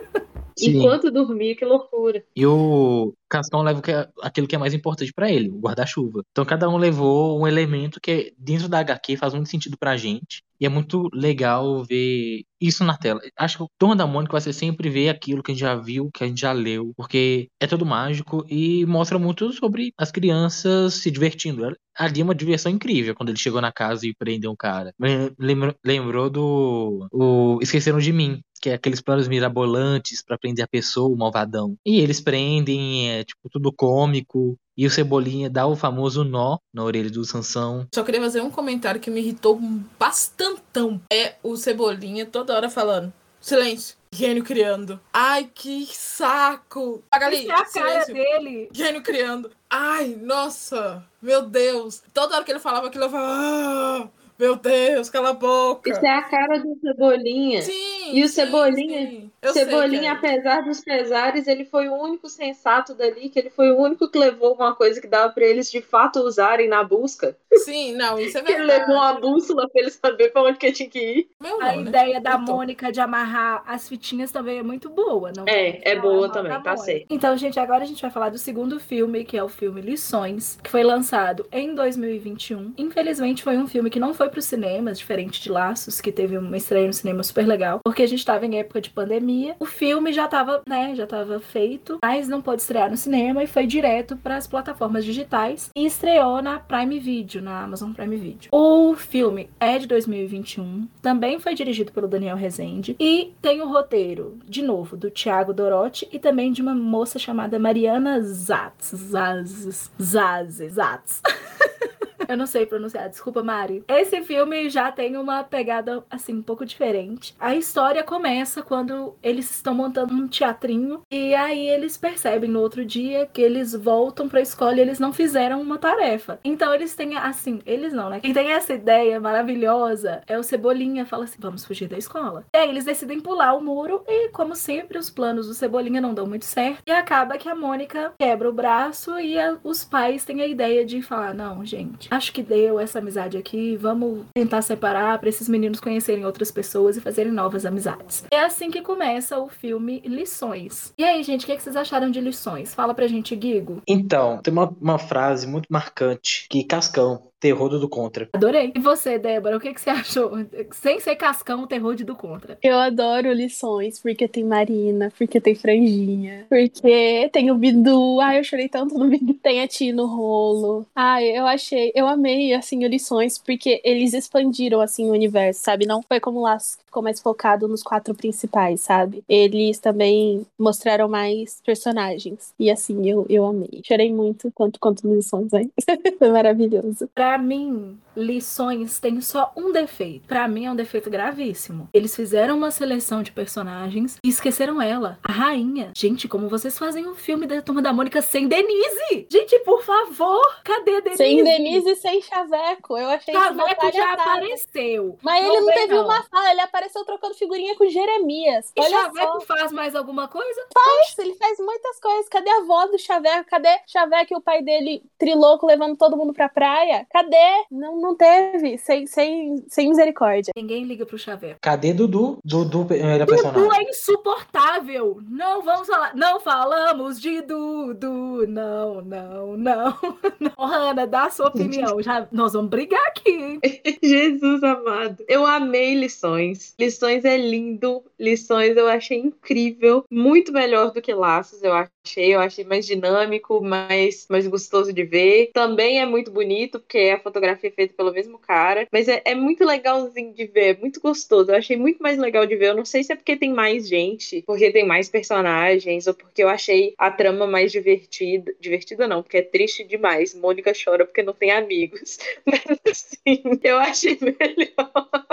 Sim. enquanto dormia, que loucura. E o Cascão leva é- aquilo que é mais importante pra ele, o guarda-chuva. Então cada um levou um elemento que é- dentro da HQ faz muito sentido pra gente. E é muito legal ver isso na tela. Acho que o Turma da Mônica vai ser sempre ver aquilo que a gente já viu, que a gente já leu, porque é todo mágico e mostra muito sobre as crianças se divertindo. Ali é uma diversão incrível quando ele chegou na casa e prendeu um cara. Lembrou, lembrou do o Esqueceram de Mim, que é aqueles planos mirabolantes pra prender a pessoa, o malvadão. E eles prendem, é tipo tudo cômico. E o Cebolinha dá o famoso nó na orelha do Sansão. Só queria fazer um comentário que me irritou bastantão. É o Cebolinha toda hora falando. Silêncio. Gênio criando. Ai, que saco. Magali, Isso é a cara silêncio. dele. Gênio criando. Ai, nossa. Meu Deus. Toda hora que ele falava aquilo, eu falava... Ah, meu Deus, cala a boca. Isso é a cara do Cebolinha. Sim, E o sim, Cebolinha- sim. Cebolinha, é. apesar dos pesares, ele foi o único sensato dali, que ele foi o único que levou uma coisa que dava pra eles de fato usarem na busca. Sim, não, isso é Que ele verdade. levou uma bússola pra ele saber pra onde que tinha que ir. Meu A não, né? ideia da Então, Mônica de amarrar as fitinhas também é muito boa, não? É, é boa também, da tá. Então, gente, agora a gente vai falar do segundo filme, que é o filme Lições, que foi lançado em 2021. Infelizmente, foi um filme que não foi para os cinemas, diferente de Laços, que teve uma estreia no cinema super legal, porque a gente tava em época de pandemia. O filme já tava, né, já tava feito, mas não pôde estrear no cinema e foi direto para as plataformas digitais e estreou na Prime Video, na Amazon Prime Video. O filme é de 2021, também foi dirigido pelo Daniel Rezende e tem o roteiro, de novo, do Thiago Dorotti e também de uma moça chamada Mariana Zatz. Zaz, Zaz, Zatz. Eu não sei pronunciar, desculpa, Mari. Esse filme já tem uma pegada, assim, um pouco diferente. A história começa quando eles estão montando um teatrinho e aí eles percebem no outro dia que eles voltam pra escola e eles não fizeram uma tarefa. Então eles têm, assim, eles não, né? Quem tem essa ideia maravilhosa é o Cebolinha, fala assim, vamos fugir da escola. E aí eles decidem pular o muro e, como sempre, os planos do Cebolinha não dão muito certo. E acaba que a Mônica quebra o braço e a- os pais têm a ideia de falar, não, gente, acho que deu essa amizade aqui, vamos tentar separar pra esses meninos conhecerem outras pessoas e fazerem novas amizades. É assim que começa o filme Lições. E aí, gente, o que, que vocês acharam de Lições? Fala pra gente, Guigo. Então, tem uma, uma frase muito marcante que Cascão, terror do Contra. Adorei. E você, Débora, o que, que você achou? Sem ser cascão, o terror de do contra. Eu adoro lições, porque tem Marina, porque tem franjinha, porque tem o Bidu. Ai, eu chorei tanto no Bidu. Tem a Tia no rolo. Ai, eu achei, eu amei, assim, o lições, porque eles expandiram, assim, o universo, sabe? Não foi como lá ficou mais focado nos quatro principais, sabe? Eles também mostraram mais personagens. E, assim, eu, eu amei. Chorei muito, tanto quanto lições, hein? foi maravilhoso. Pra mim, lições tem só um defeito. Pra mim é um defeito gravíssimo. Eles fizeram uma seleção de personagens e esqueceram ela, a rainha. Gente, como vocês fazem um filme da Turma da Mônica sem Denise? Gente, por favor, cadê Denise? Sem Denise e sem Chaveco. Eu achei isso Chaveco já palhaçada. apareceu. Mas ele não teve não. uma fala, ele apareceu trocando figurinha com Jeremias. E Olha Chaveco só, faz mais alguma coisa? Nossa, ele faz muitas coisas. Cadê a avó do Chaveco? Cadê Chaveco e o pai dele trilouco levando todo mundo pra praia? Cadê? Não, não teve. Sem, sem, sem misericórdia. Ninguém liga pro Chaveco. Cadê Dudu? Dudu era Dudu personagem. é insuportável. Não vamos falar. Não falamos de Dudu. Não, não, não. não. Hanna, dá a sua opinião. Já, nós vamos brigar aqui, hein? Jesus amado. Eu amei Lições. Lições é lindo. Lições eu achei incrível. Muito melhor do que Laços, eu achei. Eu achei mais dinâmico, mais, mais gostoso de ver. Também é muito bonito, porque a fotografia é feita pelo mesmo cara. Mas é, é muito legalzinho de ver, é muito gostoso. Eu achei muito mais legal de ver. Eu não sei se é porque tem mais gente, porque tem mais personagens, ou porque eu achei a trama mais divertida. Divertida não, porque é triste demais. Mônica chora porque não tem amigos. Mas assim, eu achei melhor.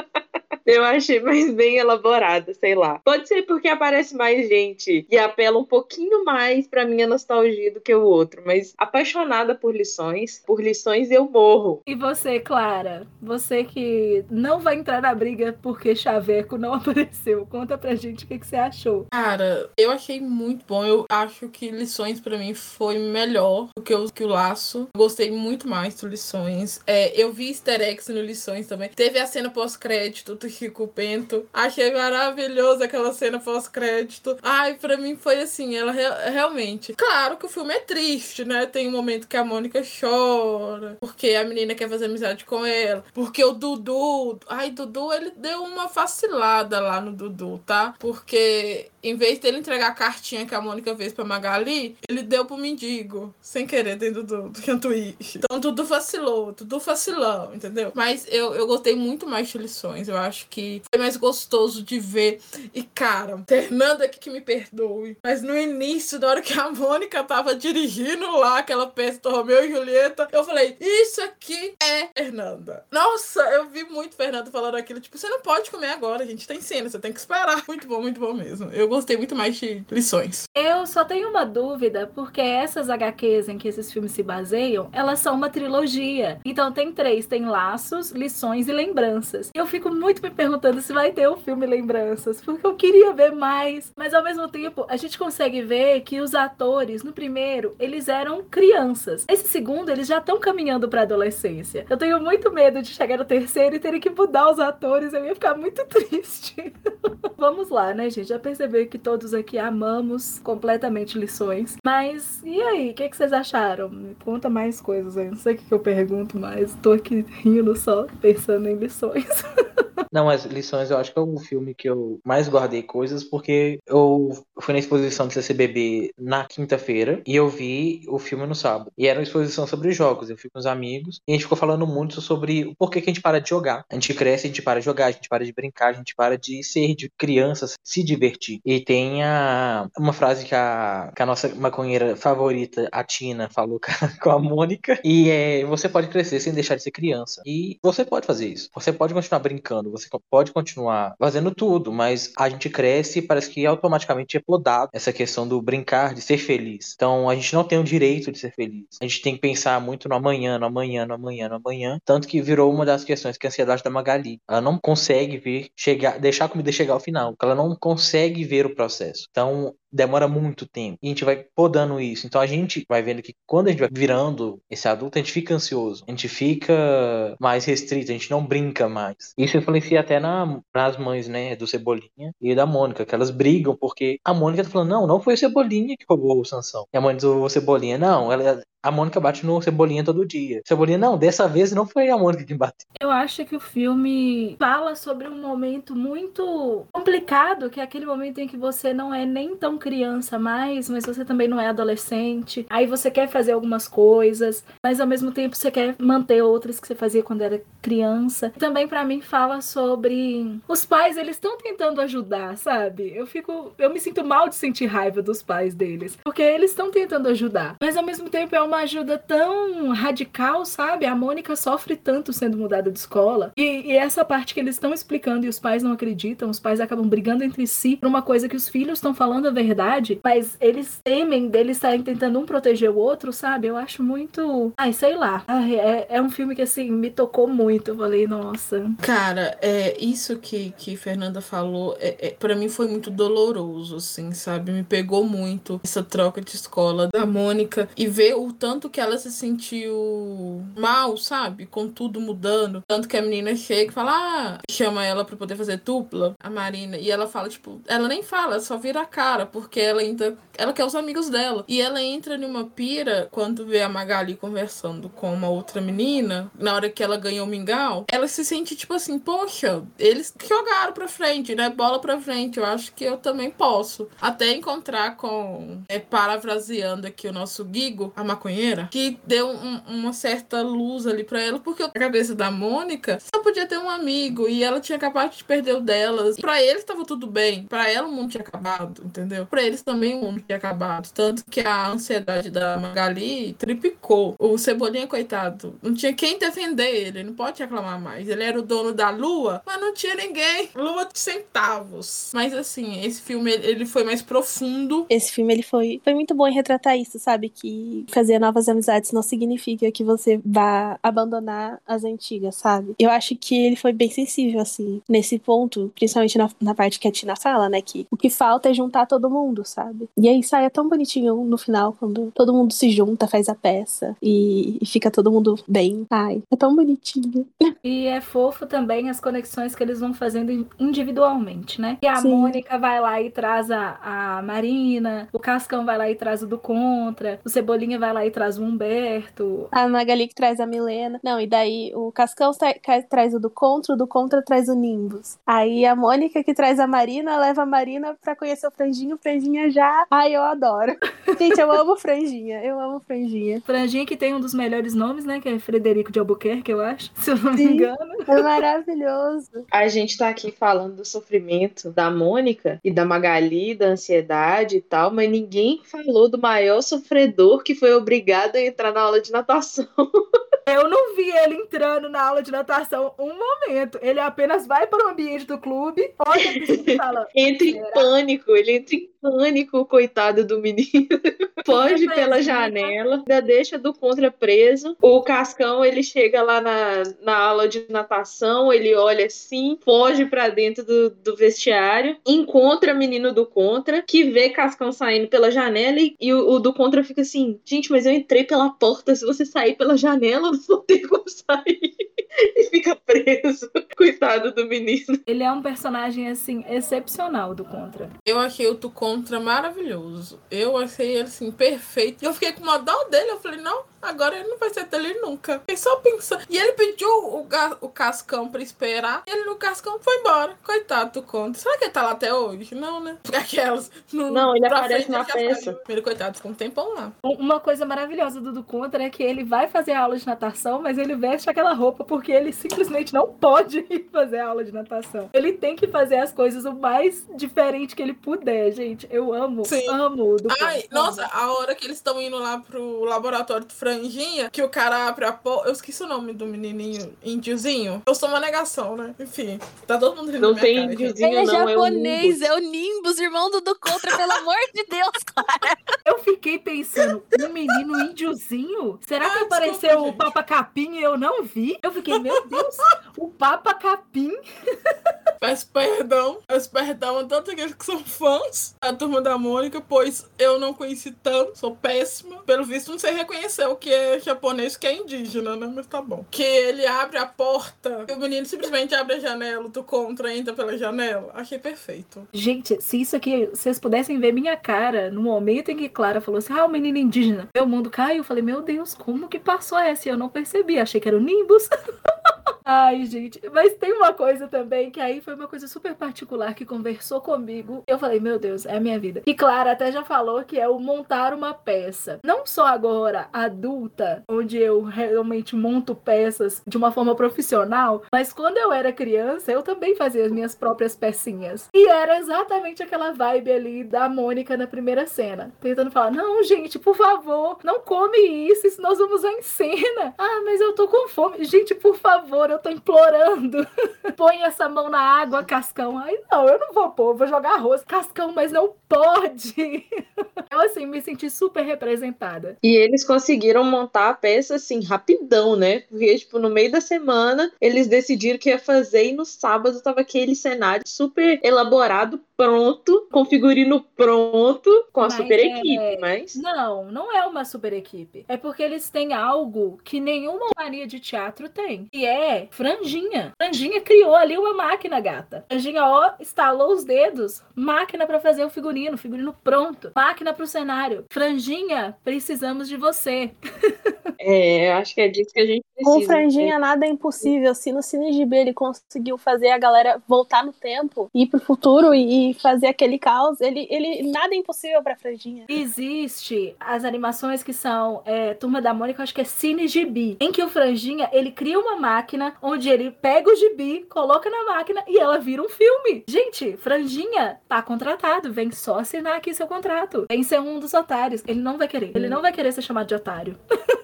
Eu achei mais bem elaborada, sei lá. Pode ser porque aparece mais gente e apela um pouquinho mais pra minha nostalgia do que o outro, mas apaixonada por lições, por lições eu morro. E você, Clara? Você que não vai entrar na briga porque Chaveco não apareceu. Conta pra gente o que, que você achou. Cara, eu achei muito bom. Eu acho que Lições pra mim foi melhor do que o, que o Laço. Gostei muito mais do Lições. É, eu vi easter eggs no Lições também. Teve a cena pós-crédito do Chico Bento. Achei maravilhoso aquela cena pós-crédito. Ai, pra mim foi assim, ela re realmente. Claro que o filme é triste, né? Tem um momento que a Mônica chora, porque a menina quer fazer amizade com ela. Porque o Dudu. Ai, Dudu, ele deu uma facilada lá no Dudu, tá? Porque em vez dele entregar a cartinha que a Mônica fez pra Magali, ele deu pro mendigo, sem querer, dentro do, do Twitch. Então tudo vacilou, tudo vacilão, entendeu? Mas eu, eu gostei muito mais de lições. Eu acho que foi mais gostoso de ver. E, cara, Fernanda que me perdoe. Mas no início, na hora que a Mônica tava dirigindo lá aquela peça do Romeu e Julieta, eu falei, isso aqui é Fernanda. Nossa, eu vi muito Fernanda falando aquilo. Tipo, você não pode comer agora, a gente tem cena, você tem que esperar. Muito bom, muito bom mesmo. Eu gostei muito mais de lições. Eu só tenho uma dúvida, porque essas HQs em que esses filmes se baseiam, elas são uma trilogia. Então tem três: tem laços, lições e lembranças. Eu fico muito me perguntando se vai ter o filme Lembranças, porque eu queria ver mais. Mas ao mesmo tempo, a gente consegue ver que os atores, no primeiro, eles eram crianças. Esse segundo, eles já estão caminhando pra adolescência. Eu tenho muito medo de chegar no terceiro e ter que mudar os atores. Eu ia ficar muito triste. Vamos lá, né, gente? Já percebeu que todos aqui amamos completamente lições. Mas e aí, o que, que, vocês acharam? Me conta mais coisas aí. Não sei o que, que eu pergunto, mas tô aqui rindo só, pensando em lições. Não, mas Lições eu acho que é o filme que eu mais guardei coisas, porque eu fui na exposição do CCBB na quinta-feira e eu vi o filme no sábado. E era uma exposição sobre jogos. Eu fui com os amigos e a gente ficou falando muito sobre o porquê que a gente para de jogar. A gente cresce, a gente para de jogar, a gente para de brincar, a gente para de ser de crianças, se divertir. E tem a, uma frase que a, que a nossa maconheira favorita, a Tina, falou com a Mônica. E é: você pode crescer sem deixar de ser criança. E você pode fazer isso. Você pode continuar brincando, você pode continuar fazendo tudo, mas a gente cresce e parece que automaticamente é podado essa questão do brincar, de ser feliz. Então a gente não tem o direito de ser feliz. A gente tem que pensar muito no amanhã, no amanhã, no amanhã, no amanhã. Tanto que virou uma das questões que a ansiedade da Magali. Ela não consegue ver, chegar, deixar a comida chegar ao final. Ela não consegue ver o processo. Então demora muito tempo. E a gente vai podando isso. Então a gente vai vendo que quando a gente vai virando esse adulto, a gente fica ansioso. A gente fica mais restrito, a gente não brinca mais. Isso influencia até na, nas mães, né, do Cebolinha e da Mônica, que elas brigam porque a Mônica tá falando, não, não foi o Cebolinha que roubou o Sansão. E a mãe do Cebolinha, não, ela, a Mônica bate no Cebolinha todo dia. Cebolinha, não, dessa vez não foi a Mônica que bateu. Eu acho que o filme fala sobre um momento muito complicado, que é aquele momento em que você não é nem tão criança mais, mas você também não é adolescente. Aí você quer fazer algumas coisas, mas ao mesmo tempo você quer manter outras que você fazia quando era criança. Também para mim fala sobre os pais, eles estão tentando ajudar, sabe? Eu fico, eu me sinto mal de sentir raiva dos pais deles, porque eles estão tentando ajudar, mas ao mesmo tempo é uma uma ajuda tão radical, sabe? A Mônica sofre tanto sendo mudada de escola. E, e essa parte que eles estão explicando e os pais não acreditam, os pais acabam brigando entre si por uma coisa que os filhos estão falando a verdade, mas eles temem deles estarem tentando um proteger o outro, sabe? Eu acho muito. Ai, sei lá. Ai, é, é um filme que, assim, me tocou muito. Eu falei, nossa. Cara, é isso que, que Fernanda falou, é, é, para mim foi muito doloroso, assim, sabe? Me pegou muito essa troca de escola da Mônica e ver o tanto que ela se sentiu mal, sabe? Com tudo mudando. Tanto que a menina chega e fala, ah, chama ela pra poder fazer dupla, a Marina. E ela fala, tipo, ela nem fala, só vira a cara, porque ela ainda. Ela quer os amigos dela. E ela entra numa pira quando vê a Magali conversando com uma outra menina, na hora que ela ganhou o mingau, ela se sente tipo assim, poxa, eles jogaram pra frente, né? Bola pra frente. Eu acho que eu também posso. Até encontrar com. É, parafraseando aqui o nosso Gigo, a maconha que deu um, uma certa luz ali para ela, porque a cabeça da Mônica só podia ter um amigo e ela tinha acabado de perder o delas. Para eles estava tudo bem, para ela o mundo tinha acabado, entendeu? Para eles também o mundo tinha acabado, tanto que a ansiedade da Magali triplicou. O Cebolinha coitado, não tinha quem defender ele, não pode reclamar mais. Ele era o dono da lua, mas não tinha ninguém. Lua de centavos. Mas assim, esse filme ele foi mais profundo. Esse filme ele foi foi muito bom em retratar isso, sabe? Que fazer fazer novas amizades não significa que você vá abandonar as antigas, sabe? Eu acho que ele foi bem sensível, assim, nesse ponto, principalmente na, na parte que a Tina fala, né? Que o que falta é juntar todo mundo, sabe? E aí sai é tão bonitinho no final, quando todo mundo se junta, faz a peça e, e fica todo mundo bem. Ai, é tão bonitinho. E é fofo também as conexões que eles vão fazendo individualmente, né? E a Sim. Mônica vai lá e traz a, a Marina, o Cascão vai lá e traz o do Contra, o Cebolinha vai lá e traz o Humberto. A Magali que traz a Milena. Não, e daí o Cascão tra- tra- traz o do Contra, o do Contra traz o Nimbus. Aí a Mônica que traz a Marina leva a Marina pra conhecer o Franjinho. O Franjinha já. Ai, eu adoro. Gente, eu amo Franjinha. Eu amo Franjinha. Franjinha que tem um dos melhores nomes, né? Que é Frederico de Albuquerque, eu acho, se eu não me Sim. engano. É maravilhoso. A gente tá aqui falando do sofrimento da Mônica e da Magali, da ansiedade e tal, mas ninguém falou do maior sofredor que foi obrigado a entrar na aula de natação. Eu não vi ele entrando na aula de natação um momento. Ele apenas vai para o ambiente do clube, olha e fala: Entra em pânico, ele entra em pânico, coitado do menino. Foge pela janela, ainda deixa do contra preso. O Cascão, ele chega lá na, na aula de natação, ele olha assim, foge pra dentro do, do vestiário, encontra o menino do contra, que vê Cascão saindo pela janela e, e o, o do contra fica assim: gente, mas eu entrei pela porta, se você sair pela janela, eu não vou ter como sair. E fica preso. Coitado do menino. Ele é um personagem, assim, excepcional do Contra. Eu achei o do Contra maravilhoso. Eu achei ele assim, perfeito. E eu fiquei com uma dó dele. Eu falei, não, agora ele não vai ser dele nunca. Fiquei só pensando. E ele pediu o, o Cascão pra esperar. E ele no Cascão foi embora. Coitado do Contra. Será que ele tá lá até hoje? Não, né? Porque aquelas. No, Não, ele pra aparece frente, na peça. Ele, coitado, ficou um tempão lá. Um- Uma coisa maravilhosa do do Contra é que ele vai fazer a aula de natação, mas ele veste aquela roupa porque ele simplesmente não pode ir fazer a aula de natação. Ele tem que fazer as coisas o mais diferente que ele puder, gente. Eu amo, Sim. amo o do Ai, nossa, a hora que eles estão indo lá pro laboratório do Franjinha, que o cara abre a porta. Eu esqueci o nome do menininho, índiozinho. Eu sou uma negação, né? Enfim, tá todo mundo rindo Não tem cara, gente. índiozinho, Ele é não, é o japonês, Nimbus. é o Nimbus, irmão do do Contra, pelo amor de Deus, cara. Eu fiquei pensando, um menino índiozinho? Será que Ah, apareceu desculpa, o gente. Papa Capim e eu não vi? Eu fiquei, meu Deus, o Papa Capim? Peço perdão, peço perdão a todos aqueles que são fãs da Turma da Mônica, pois eu não conheci tanto, sou péssima. Pelo visto, não sei reconhecer o que é japonês que é indígena, né? Mas tá bom. Que ele abre a porta e o menino simplesmente abre a janela, tu contra, entra pela janela. Achei perfeito. Gente, se isso aqui, vocês pudessem ver minha cara no momento em que Clara falou assim, ah, o menino indígena, meu mundo caiu, eu falei, meu Deus, como que passou essa? E eu não percebi, achei que era o Nimbus. Ai, gente, mas tem uma coisa também que aí foi uma coisa super particular que conversou comigo. Eu falei, meu Deus, é a minha vida. E Clara até já falou que é o montar uma peça. Não só agora adulta, onde eu realmente monto peças de uma forma profissional, mas quando eu era criança, eu também fazia as minhas próprias pecinhas. E era exatamente aquela vibe ali da Mônica na primeira cena, tentando falar: "Não, gente, por favor, não come isso, isso nós vamos em cena". Ah, mas eu tô com fome. Gente, por favor, eu tô implorando. Põe essa mão na água, Cascão. Ai, não, eu não vou pôr, vou jogar arroz. Cascão, mas não pode. Eu, assim, me senti super representada. E eles conseguiram montar a peça assim, rapidão, né? Porque, tipo, no meio da semana eles decidiram que ia fazer e no sábado tava aquele cenário super elaborado, pronto, com figurino pronto, com a Mas super é- equipe, mas. Não, não é uma super equipe. É porque eles têm algo que nenhuma companhia de teatro tem. Que é franjinha. Franjinha criou ali uma máquina, gata. Franjinha, ó, estalou os dedos. Máquina pra fazer o figurino. Figurino pronto. Máquina pro cenário. Franjinha, precisamos de você. É, acho que é disso que a gente precisa. Com franjinha nada é impossível. Se no Cine GB ele conseguiu fazer a galera voltar no tempo, ir pro futuro e, e fazer aquele caos, ele, ele nada é impossível pra franjinha. Existe as animações que são é, Turma da Mônica, eu acho que é Cine Gibi, em que o Franjinha, ele cria uma máquina onde ele pega o gibi, coloca na máquina e ela vira um filme. Gente, Franjinha tá contratado, vem só assinar aqui seu contrato. Vem ser um dos otários. Ele não vai querer. Ele não vai querer ser chamado de otário.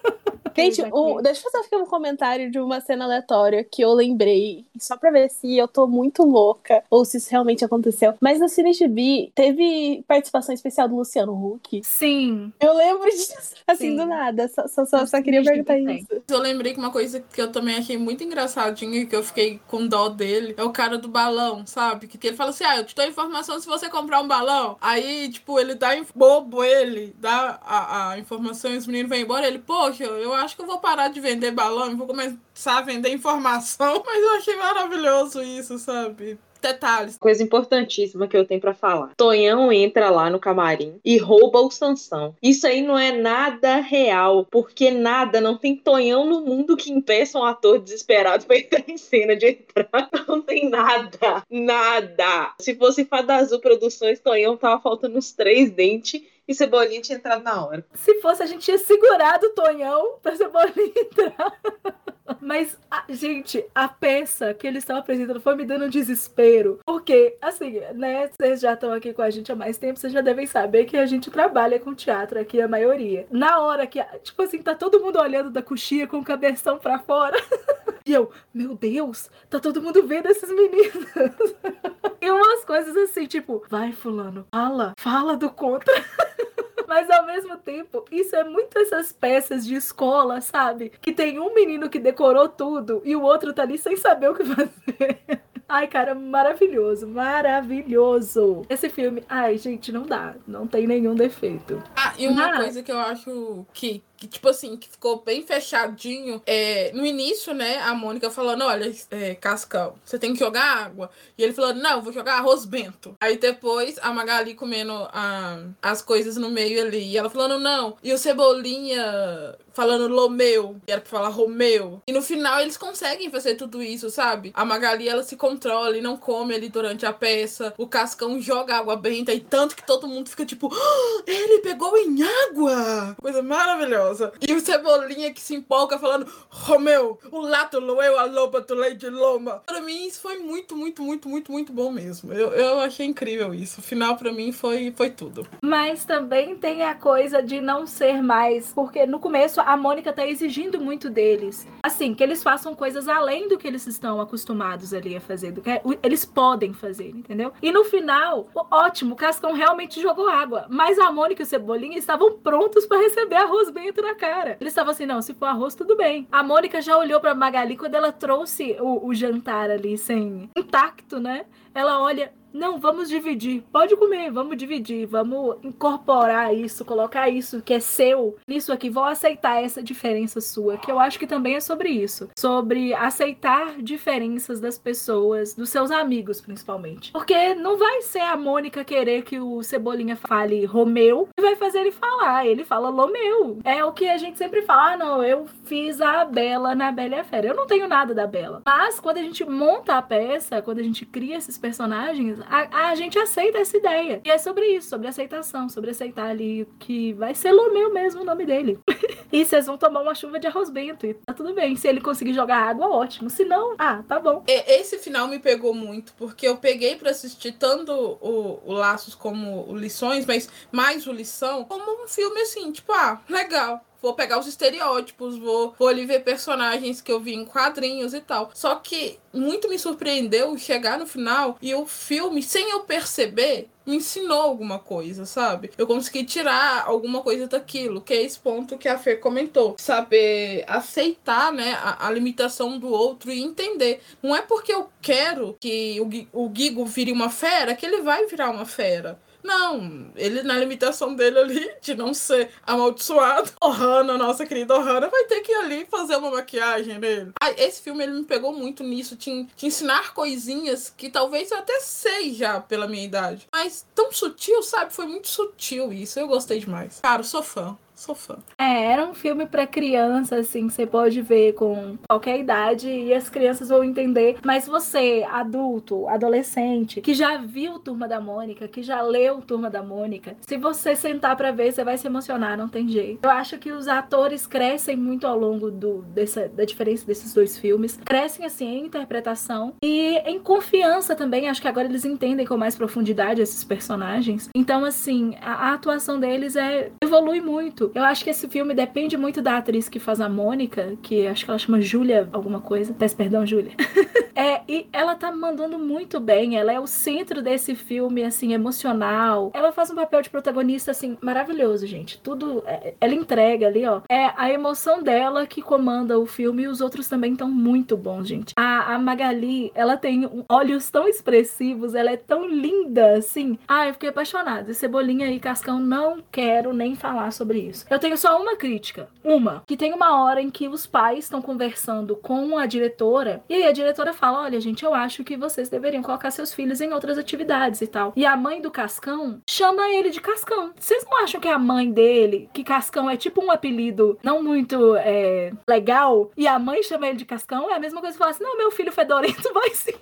Gente, deixa eu fazer um comentário de uma cena aleatória que eu lembrei só pra ver se eu tô muito louca ou se isso realmente aconteceu. Mas no Cine GB teve participação especial do Luciano Huck. Sim. Eu lembro disso, assim, Sim. do nada. Só, só, só, só queria perguntar isso. Eu lembrei que uma coisa que eu também achei muito engraçadinha e que eu fiquei com dó dele é o cara do balão, sabe? Que ele fala assim: ah, eu te dou informação se você comprar um balão. Aí, tipo, ele dá bobo, ele dá a, a informação e os meninos vão embora. Ele, poxa, eu acho que eu vou parar de vender balão e vou começar a vender informação. Mas eu achei maravilhoso isso, sabe? Detalhes. Coisa importantíssima que eu tenho pra falar. Tonhão entra lá no camarim e rouba o Sansão. Isso aí não é nada real, porque nada, não tem Tonhão no mundo que impeça um ator desesperado pra entrar em cena de entrar. Não tem nada, nada. Se fosse Fada Azul Produções, Tonhão tava faltando uns três dentes e Cebolinha tinha entrado na hora. Se fosse, a gente tinha segurado o Tonhão pra Cebolinha entrar. Mas, a- gente, a peça que eles estão apresentando foi me dando um desespero. Porque, assim, né, vocês já estão aqui com a gente há mais tempo, vocês já devem saber que a gente trabalha com teatro aqui, a maioria. Na hora que, tipo assim, tá todo mundo olhando da coxia com o cabeção pra fora. E eu, meu Deus, tá todo mundo vendo esses meninos. E umas coisas assim, tipo, vai, Fulano, fala, fala do contra. Mas ao mesmo tempo, isso é muito essas peças de escola, sabe? Que tem um menino que decorou tudo e o outro tá ali sem saber o que fazer. Ai, cara, maravilhoso, maravilhoso. Esse filme, ai, gente, não dá, não tem nenhum defeito. Ah, e uma Mas- coisa que eu acho que, que, tipo assim, que ficou bem fechadinho, é, no início, né, a Mônica falando, olha, é, Cascão, você tem que jogar água. E ele falando, não, vou jogar arroz bento. Aí depois, a Magali comendo a, as coisas no meio ali, e ela falando, não. E o Cebolinha falando Lomeu, que era pra falar Romeu. E no final eles conseguem fazer tudo isso, sabe? A Magali, ela se controla e não come ali durante a peça. O Cascão joga água benta e tanto que todo mundo fica tipo, "Ah, ele pegou em água! Coisa maravilhosa. E o Cebolinha que se empolga falando, Romeu, o lato loeu, a loba do leite loma. Pra mim isso foi muito, muito, muito, muito, muito bom mesmo. Eu, eu achei incrível isso. O final pra mim foi, foi tudo. Mas também tem a coisa de não ser mais, porque no começo a Mônica tá exigindo muito deles. Assim, que eles façam coisas além do que eles estão acostumados ali a fazer, do que eles podem fazer, entendeu? E no final, ótimo, o Cascão realmente jogou água, mas a Mônica e o Cebolinha estavam prontos pra receber arroz bento na cara. Eles estavam assim, não, se for arroz, tudo bem. A Mônica já olhou pra Magali quando ela trouxe o, o jantar ali sem intacto, né? Ela olha, não, vamos dividir. Pode comer, vamos dividir. Vamos incorporar isso, colocar isso que é seu nisso aqui. Vou aceitar essa diferença sua, que eu acho que também é sobre isso. Sobre aceitar diferenças das pessoas, dos seus amigos, principalmente. Porque não vai ser a Mônica querer que o Cebolinha fale Romeu e vai fazer ele falar. Ele fala Lomeu. É o que a gente sempre fala. Ah, não, eu fiz a Bela na Bela e a Fera. Eu não tenho nada da Bela. Mas quando a gente monta a peça, quando a gente cria esses personagens, a, a gente aceita essa ideia. E é sobre isso, sobre aceitação, sobre aceitar ali que vai ser Lomeu mesmo o nome dele. e vocês vão tomar uma chuva de arroz bento. E tá tudo bem. Se ele conseguir jogar água, ótimo. Se não, ah, tá bom. Esse final me pegou muito, porque eu peguei pra assistir tanto o, o Laços como o Lições, mas mais o Lição, como um filme assim, tipo, ah, legal. Vou pegar os estereótipos, vou, vou ali ver personagens que eu vi em quadrinhos e tal. Só que muito me surpreendeu chegar no final e o filme, sem eu perceber, me ensinou alguma coisa, sabe? Eu consegui tirar alguma coisa daquilo, que é esse ponto que a Fê comentou. Saber aceitar, né, a, a limitação do outro e entender. Não é porque eu quero que o, o Gigo vire uma fera que ele vai virar uma fera. Não, ele na limitação dele ali de não ser amaldiçoado, Ohana, nossa querida Ohana, vai ter que ir ali fazer uma maquiagem nele. Ah, esse filme ele me pegou muito nisso, te, te ensinar coisinhas que talvez eu até sei já pela minha idade. Mas tão sutil, sabe? Foi muito sutil isso. Eu gostei demais. Cara, sou fã. Sou fã. É, era um filme pra criança, assim, você pode ver com qualquer idade e as crianças vão entender. Mas você, adulto, adolescente, que já viu Turma da Mônica, que já leu Turma da Mônica, se você sentar pra ver, você vai se emocionar, não tem jeito. Eu acho que os atores crescem muito ao longo do, dessa, da diferença desses dois filmes. Crescem, assim, em interpretação e em confiança também. Acho que agora eles entendem com mais profundidade esses personagens. Então, assim, a, a atuação deles é evolui muito. Eu acho que esse filme depende muito da atriz que faz a Mônica, que acho que ela chama Júlia alguma coisa. Peço perdão, Júlia. É, e ela tá mandando muito bem. Ela é o centro desse filme, assim, emocional. Ela faz um papel de protagonista, assim, maravilhoso, gente. Tudo. é- ela entrega ali, ó. É a emoção dela que comanda o filme e os outros também estão muito bons, gente. A, a Magali, ela tem olhos tão expressivos, ela é tão linda, assim. Ah, eu fiquei apaixonada. Cebolinha e Cascão, não quero nem falar sobre isso. Eu tenho só uma crítica. Uma. Que tem uma hora em que os pais estão conversando com a diretora. E aí a diretora fala: Olha, gente, eu acho que vocês deveriam colocar seus filhos em outras atividades e tal. E a mãe do Cascão chama ele de Cascão. Vocês não acham que a mãe dele, que Cascão é tipo um apelido não muito é, legal, e a mãe chama ele de Cascão? É a mesma coisa que falar assim: Não, meu filho fedorento vai sim.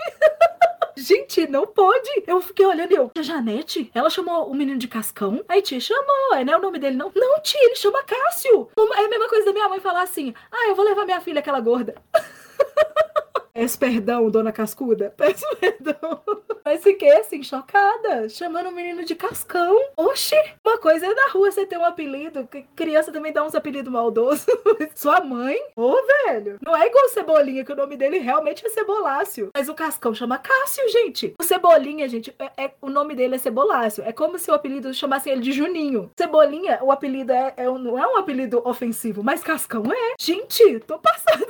Gente, não pode. Eu fiquei olhando e eu, tia Janete, ela chamou o menino de Cascão? Aí tia, chamou, é, não é o nome dele não? Não, tia, ele chama Cássio. É a mesma coisa da minha mãe falar assim, ah, eu vou levar minha filha, aquela gorda. Peço perdão, dona Cascuda. Peço perdão. Mas fiquei assim, chocada. Chamando o menino de Cascão. Oxi! Uma coisa é na rua você ter um apelido. Criança também dá uns apelidos maldosos. Sua mãe? Ô, velho. Não é igual Cebolinha, que o nome dele realmente é Cebolácio. Mas o Cascão chama Cássio, gente. O Cebolinha, gente, é, é- o nome dele é Cebolácio. É como se o apelido chamasse ele de Juninho. Cebolinha, o apelido é, é um- não é um apelido ofensivo, mas Cascão é. Gente, tô passada.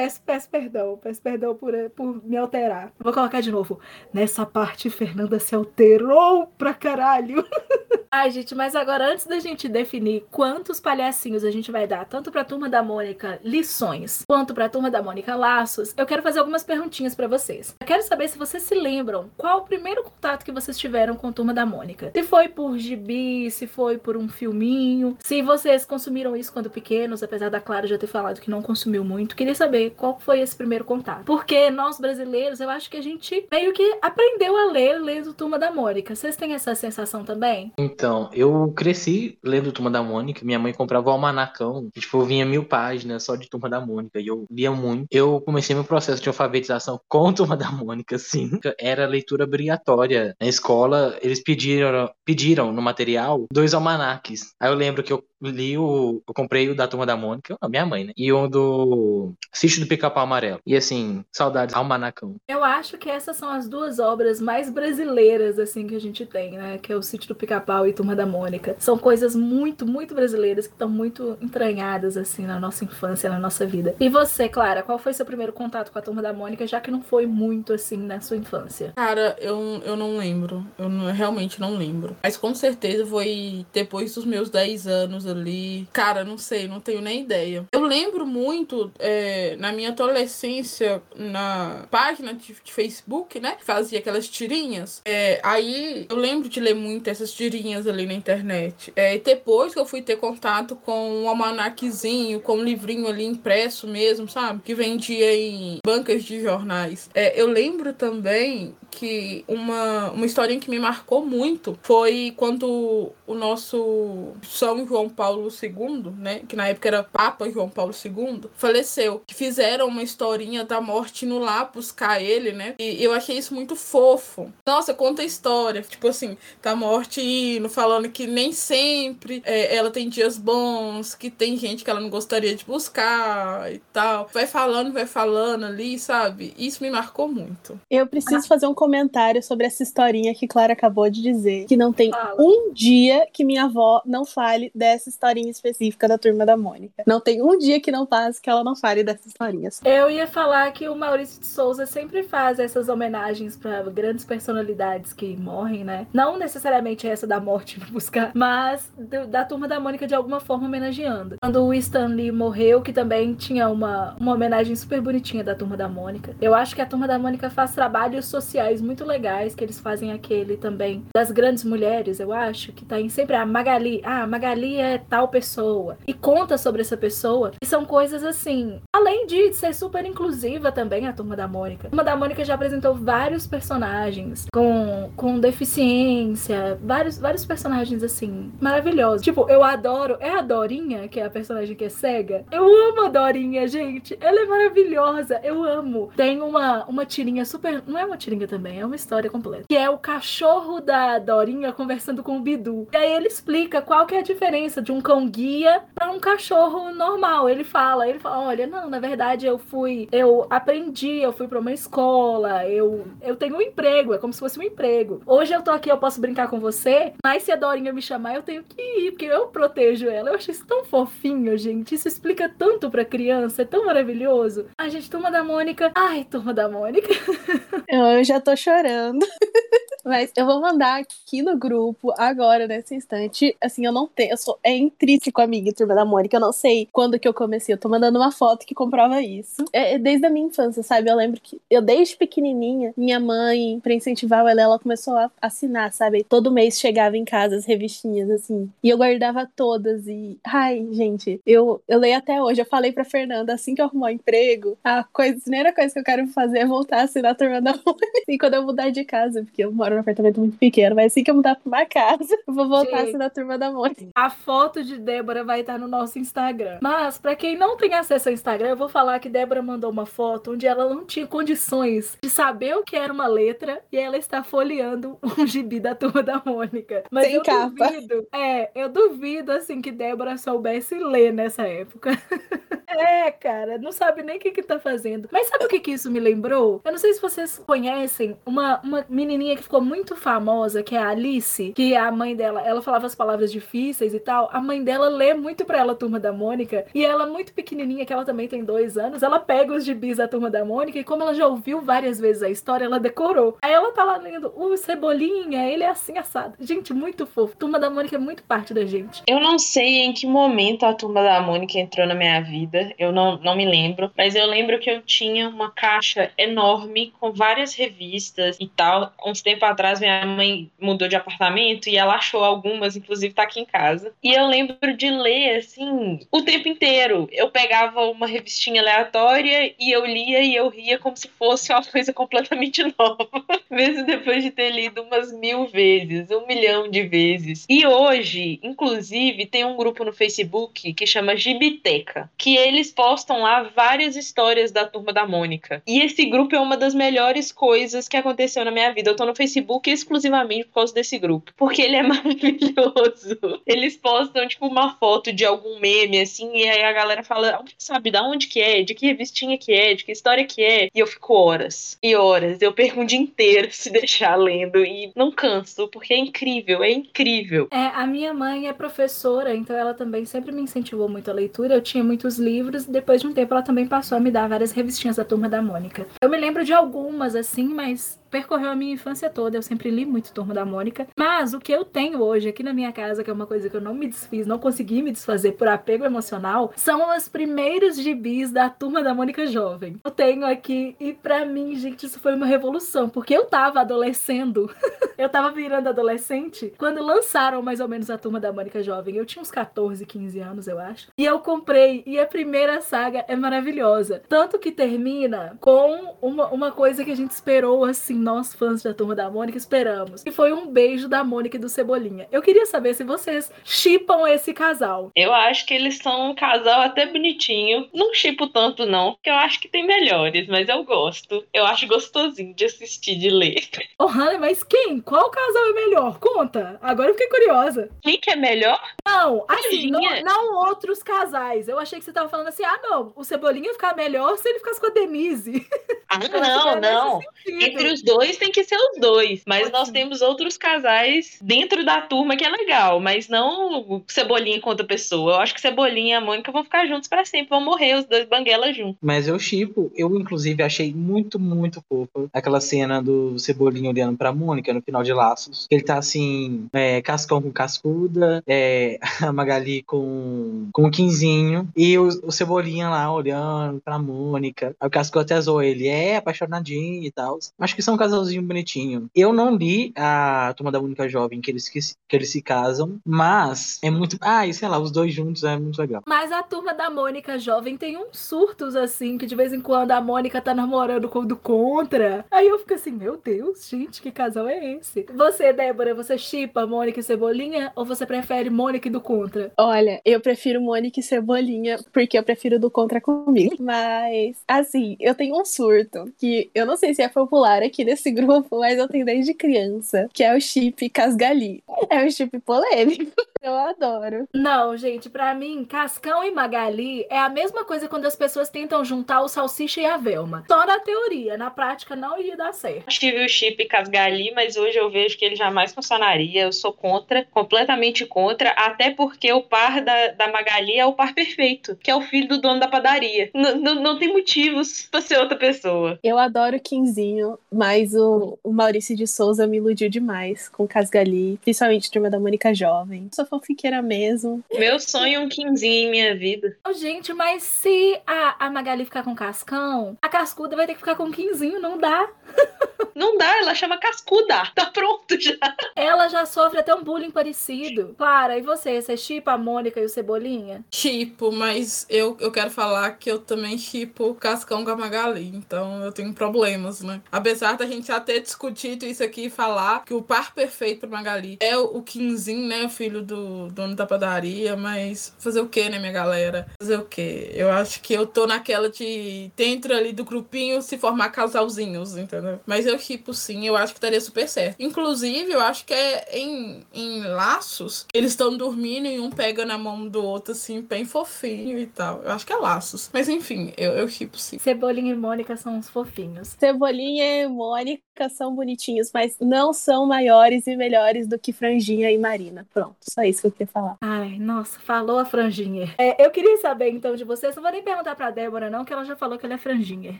Peço, peço perdão, peço perdão por, por me alterar. Vou colocar de novo. Nessa parte, Fernanda se alterou pra caralho. Ai, gente, mas agora, antes da gente definir quantos palhacinhos a gente vai dar, tanto pra turma da Mônica lições, quanto pra turma da Mônica laços, eu quero fazer algumas perguntinhas pra vocês. Eu quero saber se vocês se lembram qual o primeiro contato que vocês tiveram com a turma da Mônica. Se foi por gibi, se foi por um filminho, se vocês consumiram isso quando pequenos, apesar da Clara já ter falado que não consumiu muito. Queria saber qual foi esse primeiro contato. Porque nós brasileiros, eu acho que a gente meio que aprendeu a ler lendo Turma da Mônica. Vocês têm essa sensação também? Então, eu cresci lendo Turma da Mônica. Minha mãe comprava o almanacão. Tipo, vinha mil páginas só de Turma da Mônica. E eu lia muito. Eu comecei meu processo de alfabetização com Turma da Mônica, sim. Era leitura obrigatória. Na escola, eles pediram, pediram no material dois almanaques. Aí eu lembro que eu li o. Eu comprei o da Turma da Mônica, a minha mãe, né? E o do Sítio do Pica-Pau Amarelo. E assim, saudades, almanacão. Eu acho que essas são as duas obras mais brasileiras, assim, que a gente tem, né? Que é o Sítio do Pica-Pau e Turma da Mônica. São coisas muito, muito brasileiras que estão muito entranhadas, assim, na nossa infância, na nossa vida. E você, Clara, qual foi seu primeiro contato com a Turma da Mônica, já que não foi muito, assim, na sua infância? Cara, eu, eu não lembro. Eu, não- eu realmente não lembro. Mas com certeza foi depois dos meus 10 anos ali. Cara, não sei, não tenho nem ideia. Eu lembro muito é, na minha adolescência, na página de, de Facebook, né? Fazia aquelas tirinhas. É, aí eu lembro de ler muito essas tirinhas ali na internet. É, depois que eu fui ter contato com um almanaquezinho, com um livrinho ali impresso mesmo, sabe? Que vendia em bancas de jornais. É, eu lembro também que uma, uma historinha que me marcou muito foi quando o nosso São João Paulo II, né, que na época era Papa João Paulo II, faleceu. Que fizeram uma historinha da morte indo lá buscar ele, né? E eu achei isso muito fofo. Nossa, conta a história, tipo assim, da morte indo, falando que nem sempre é, ela tem dias bons, que tem gente que ela não gostaria de buscar e tal. Vai falando, vai falando ali, sabe? Isso me marcou muito. Eu preciso fazer um comentário sobre essa historinha que Clara acabou de dizer. Que não tem Fala. um dia que minha avó não fale dessa historinha específica da turma da Mônica. Não tem um dia que não passe que ela não fale dessas historinhas. Eu ia falar que o Maurício de Souza sempre faz essas homenagens para grandes personalidades que morrem, né? Não necessariamente essa da morte pra buscar, mas do- da turma da Mônica de alguma forma homenageando. Quando o Stan Lee morreu, que também tinha uma, uma homenagem super bonitinha da turma da Mônica. Eu acho que a turma da Mônica faz trabalhos sociais muito legais, que eles fazem aquele também das grandes mulheres, eu acho, que tá em sempre a Magali. Ah, Magali é tal pessoa. E conta sobre essa pessoa. E são coisas assim. Além de ser super inclusiva também, a turma da Mônica. A turma da Mônica já apresentou vários personagens com, com deficiência. Vários, vários personagens assim, maravilhosos. Tipo, eu adoro. É a Dorinha, que é a personagem que é cega. Eu amo a Dorinha, gente. Ela é maravilhosa. Eu amo. Tem uma, uma tirinha super. Não é uma tirinha também, é uma história completa. Que é o cachorro da Dorinha conversando com o Bidu. E aí ele explica qual que é a diferença de um cão guia para um cachorro normal. Ele fala, ele fala, olha, não, na verdade eu fui, eu aprendi, eu fui para uma escola, eu, eu tenho um emprego, é como se fosse um emprego. Hoje eu tô aqui, eu posso brincar com você, mas se a Dorinha me chamar, eu tenho que ir, porque eu protejo ela. Eu acho isso tão fofinho, gente. Isso explica tanto pra criança, é tão maravilhoso. Ai, gente, turma da Mônica. Ai, turma da Mônica. Eu já tô chorando. Mas eu vou mandar aqui no grupo, agora, nesse instante. Assim, eu não tenho. Eu sou, é intrínseco amiga turma da Mônica. Eu não sei quando que eu comecei. Eu tô mandando uma foto que comprova isso. É, é desde a minha infância, sabe? Eu lembro que eu, desde pequenininha, minha mãe, pra incentivar ela, ela começou a assinar, sabe? Todo mês chegava em casa as revistinhas, assim. E eu guardava todas. E. Ai, gente, eu, eu leio até hoje. Eu falei pra Fernanda, assim que eu arrumar um emprego, a, coisa, a primeira coisa que eu quero fazer é voltar a assinar a turma da Mônica. E quando eu mudar de casa, porque eu moro num apartamento muito pequeno, mas assim que eu mudar pra uma casa, vou voltar assim na turma da Mônica. A foto de Débora vai estar no nosso Instagram. Mas, para quem não tem acesso ao Instagram, eu vou falar que Débora mandou uma foto onde ela não tinha condições de saber o que era uma letra e ela está folheando um gibi da turma da Mônica. Mas Sem eu capa. duvido, é, eu duvido assim que Débora soubesse ler nessa época. é, cara, não sabe nem o que que tá fazendo. Mas sabe o que que isso me lembrou? Eu não sei se vocês conhecem uma, uma menininha que ficou muito famosa, que é a Alice, que a mãe dela, ela falava as palavras difíceis e tal. A mãe dela lê muito pra ela a Turma da Mônica. E ela, muito pequenininha, que ela também tem dois anos, ela pega os gibis da Turma da Mônica e como ela já ouviu várias vezes a história, ela decorou. Aí ela tá lá lendo, o Cebolinha, ele é assim assado. Gente, muito fofo. Turma da Mônica é muito parte da gente. Eu não sei em que momento a turma da Mônica entrou na minha vida, eu não, não me lembro, mas eu lembro que eu tinha uma caixa enorme com várias revistas e tal. Uns tempo atrás, minha mãe mudou de apartamento e ela achou algumas, inclusive tá aqui em casa. E eu lembro de ler, assim, o tempo inteiro. Eu pegava uma revistinha aleatória e eu lia e eu ria como se fosse uma coisa completamente nova. Mesmo depois de ter lido umas mil vezes, um milhão de vezes. E hoje, inclusive, tem um grupo no Facebook que chama Gibiteca, que eles postam lá várias histórias da turma da Mônica. E esse grupo é uma das melhores coisas que aconteceu na minha vida. Eu tô no Facebook exclusivamente por causa desse grupo, porque ele é maravilhoso. Eles postam, tipo, uma foto de algum meme, assim, e aí a galera fala, "Alguém sabe da onde que é, de que revistinha que é, de que história que é. E eu fico horas e horas. Eu perco um dia inteiro se deixar lendo e não canso, porque é incrível, é incrível. É, a minha mãe é professora, então ela também sempre me incentivou muito a leitura. Eu tinha muitos livros, e depois de um tempo ela também passou a me dar várias revistinhas da Turma da Mônica. Eu me lembro de algumas, assim, mas percorreu a minha infância toda. Eu sempre li muito Turma da Mônica. Mas o que eu tenho hoje aqui na minha casa, que é uma coisa que eu não me desfiz, não consegui me desfazer por apego emocional, são os primeiros gibis da Turma da Mônica Jovem. Eu tenho aqui, e pra mim, gente, isso foi uma revolução, porque eu tava adolescendo, eu tava virando adolescente, quando lançaram mais ou menos a Turma da Mônica Jovem. Eu tinha uns 14, 15 anos, eu acho. E eu comprei, e a primeira saga é maravilhosa. Tanto que termina com uma, uma coisa que a gente esperou, assim, nós fãs da Turma da Mônica esperamos. Que foi um beijo da Mônica e do Cebolinha. Eu queria saber se vocês chipam esse casal. Eu acho que eles são um casal até bonitinho. Não chipo tanto, não, porque eu acho que tem melhores, mas eu gosto. Eu acho gostosinho de assistir, de ler. Ô, Hannah, mas quem? Qual casal é melhor? Conta. Agora eu fiquei curiosa. Quem que é melhor? Não, assim, não, não outros casais. Eu achei que você tava falando assim, ah, não, o Cebolinha ia ficar melhor se ele ficasse com a Denise. Ah, não, não. Entre os dois tem que ser os dois. Mas Ótimo. nós temos outros casais dentro da turma que é legal. Mas não Cebolinha com outra pessoa. Eu acho que Cebolinha e a Mônica vão ficar juntos pra sempre. Vão morrer os dois banguelas juntos. Mas eu chipo, eu inclusive achei muito, muito fofa aquela cena do Cebolinha olhando pra Mônica no final de Laços. Ele tá assim, é, cascão com cascuda, é, a Magali com, com o Quinzinho, e o, o Cebolinha lá olhando pra Mônica. Aí o Cascão até zoou ele, é apaixonadinho e tal. Acho que são casalzinho bonitinho. Eu não li a Turma da Mônica Jovem que eles, que, se- que eles se casam, mas é muito. Ah, e sei lá, os dois juntos é muito legal. Mas a turma da Mônica jovem tem uns surtos assim, que de vez em quando a Mônica tá namorando com o do contra. Aí eu fico assim, meu Deus, gente, que casal é esse? Você, Débora, você chipa Mônica e Cebolinha ou você prefere Mônica e do contra? Olha, eu prefiro Mônica e Cebolinha, porque eu prefiro do contra comigo. Mas, assim, eu tenho um surto que eu não sei se é popular aqui desse grupo, mas eu tenho desde criança, que é o chip Casgali. É um chip polêmico. Eu adoro. Não, gente, pra mim, Cascão e Magali é a mesma coisa quando as pessoas tentam juntar o Salsicha e a Velma. Só na teoria, na prática não iria dar certo. tive o chip Casgali, mas hoje eu vejo que ele jamais funcionaria. Eu sou contra, completamente contra, até porque o par da, da Magali é o par perfeito, que é o filho do dono da padaria. N -n não tem motivos pra ser outra pessoa. Eu adoro o Quinzinho, mas o, o Maurício de Souza me iludiu demais com Casgali, principalmente Turma da Mônica Jovem. Sou fanfiqueira mesmo. Meu sonho é um Quinzinho em minha vida. Oh, gente, mas se a, a Magali ficar com Cascão, a Cascuda vai ter que ficar com Quinzinho, não dá. Não dá, ela chama Cascuda. Tá pronto já. Ela já sofre até um bullying parecido. Clara, e você? Você chipa a Mônica e o Cebolinha? Chipo, mas eu, eu quero falar que eu também chipo Cascão com a Magali. Então eu tenho problemas, né? Apesar da gente já ter discutido isso aqui e falar que o par perfeito pra Magali é o Quinzinho, né? O filho do dono da padaria. Mas fazer o que, né, minha galera? Fazer o que? Eu acho que eu tô naquela de dentro ali do grupinho se formar casalzinhos, entendeu? Mas eu chipo sim, eu acho que daria super certo. Inclusive, eu acho que é em, em laços, eles estão dormindo e um pega na mão do outro, assim, bem fofinho e tal. Eu acho que é laços. Mas enfim, eu, eu chipo sim. Cebolinha e Mônica são uns fofinhos. Cebolinha e Mônica são bonitinhos, mas não são maiores e melhores do que Franjinha e Marina. Pronto, só isso que eu queria falar. Ai, nossa, falou a Franjinha. É, eu queria saber então de vocês, não vou nem perguntar pra Débora, não, que ela já falou que ela é Franjinha.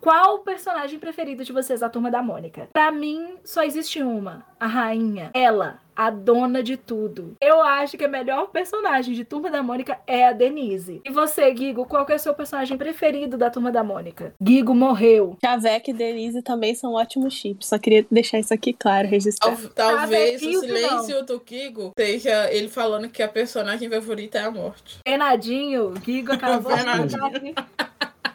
Qual o personagem preferido de vocês da turma da Mônica? Pra mim, só existe uma: a rainha. Ela, a dona de tudo. Eu acho que a melhor personagem de Turma da Mônica é a Denise. E você, Guigo, qual que é o seu personagem preferido da Turma da Mônica? Guigo morreu. Chaveco e Denise também são ótimos chips. Só queria deixar isso aqui claro, registrado. Tal, talvez o silêncio do Guigo seja ele falando que a personagem favorita é a morte. Penadinho, Guigo acabou Penadinho.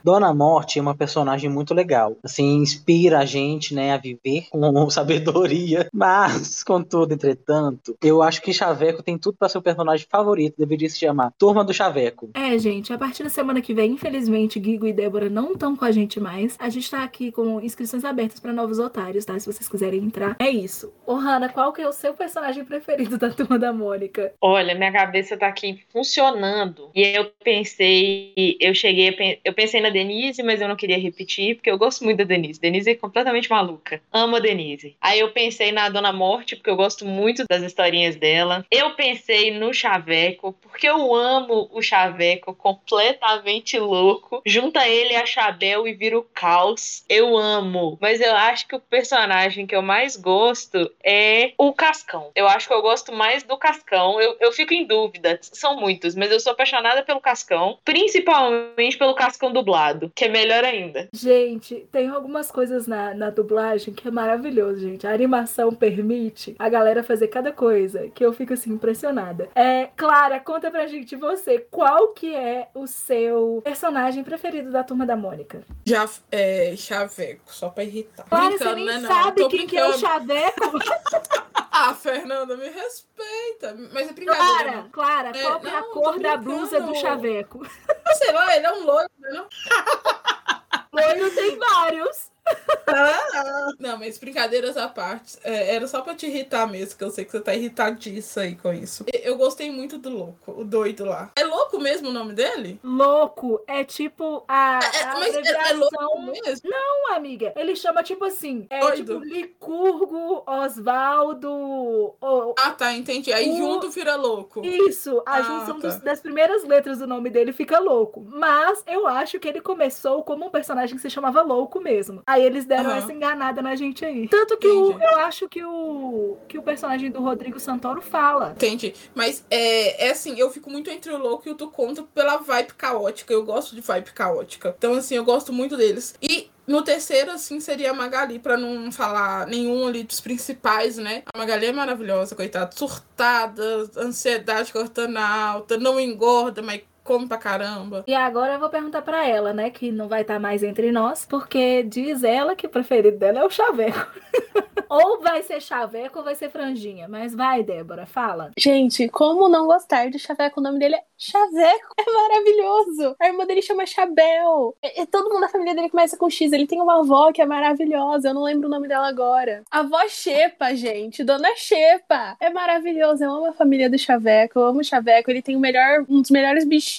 Dona Morte é uma personagem muito legal. Assim, inspira a gente, né, a viver com sabedoria. Mas, contudo, entretanto, eu acho que Chaveco tem tudo para ser o personagem favorito. Deveria se chamar Turma do Chaveco. É, gente, a partir da semana que vem, infelizmente, Guigo e Débora não estão com a gente mais. A gente tá aqui com inscrições abertas para novos otários, tá? Se vocês quiserem entrar. É isso. Ô, Hanna, qual que é o seu personagem preferido da Turma da Mônica? Olha, minha cabeça tá aqui funcionando. E eu pensei, eu cheguei, eu pensei na Denise, mas eu não queria repetir, porque eu gosto muito da Denise. Denise é completamente maluca. Amo a Denise. Aí eu pensei na Dona Morte, porque eu gosto muito das historinhas dela. Eu pensei no Chaveco, porque eu amo o Chaveco completamente louco. Junta ele a Chabel e vira o caos. Eu amo. Mas eu acho que o personagem que eu mais gosto é o Cascão. Eu acho que eu gosto mais do Cascão. Eu, eu fico em dúvida. São muitos, mas eu sou apaixonada pelo Cascão. Principalmente pelo Cascão dublado que é melhor ainda. Gente, tem algumas coisas na, na dublagem que é maravilhoso, gente. A animação permite a galera fazer cada coisa que eu fico assim impressionada. É, Clara, conta pra gente você, qual que é o seu personagem preferido da Turma da Mônica? Já é Chaveco, só pra irritar. Clara, você nem né, não? sabe quem que é o brincando. Chaveco? Ah, Fernanda, me respeita. Mas é brincadeira. Clara. Clara, É, qual que é a cor da blusa do brincando. Chaveco? Sei lá, ele é um loiro, né? não? Loiro tem vários. Não, mas brincadeiras à parte. é, era só pra te irritar mesmo, que eu sei que você tá irritadiça aí com isso. Eu gostei muito do louco, o doido lá. É louco mesmo o nome dele? Louco é tipo a, É, a mas é, é abreviação louco mesmo? Não, amiga. Ele chama tipo assim. É Doido. tipo Licurgo, Osvaldo. Ah, tá, entendi. Aí O- junto vira louco. Isso, a Ah, junção tá. dos- das primeiras letras do nome dele fica louco. Mas eu acho que ele começou como um personagem que se chamava Louco mesmo. Aí eles deram Aham. essa enganada na gente aí. Tanto que o- eu acho que o, que o personagem do Rodrigo Santoro fala. Entendi. Mas é, é assim, eu fico muito entre o louco e o tu conta pela vibe caótica. Eu gosto de vibe caótica. Então, assim, eu gosto muito deles. E no terceiro, assim, seria a Magali, pra não falar nenhum ali dos principais, né? A Magali é maravilhosa, coitada. Surtada, ansiedade cortando alta, não engorda, mas come pra caramba. E agora eu vou perguntar pra ela, né, que não vai estar mais entre nós, porque diz ela que o preferido dela é o Chaveco. ou vai ser chaveco ou vai ser franjinha. Mas vai, Débora, fala. Gente, como não gostar de Chaveco? O nome dele é Chaveco. É maravilhoso. A irmã dele chama Chabel. E, e todo mundo da família dele começa com X. Ele tem uma avó que é maravilhosa. Eu não lembro o nome dela agora. A avó Xepa, gente. Dona Xepa. É maravilhoso. Eu amo a família do Chaveco. Eu amo o Chaveco. Ele tem o melhor, um dos melhores bichinhos.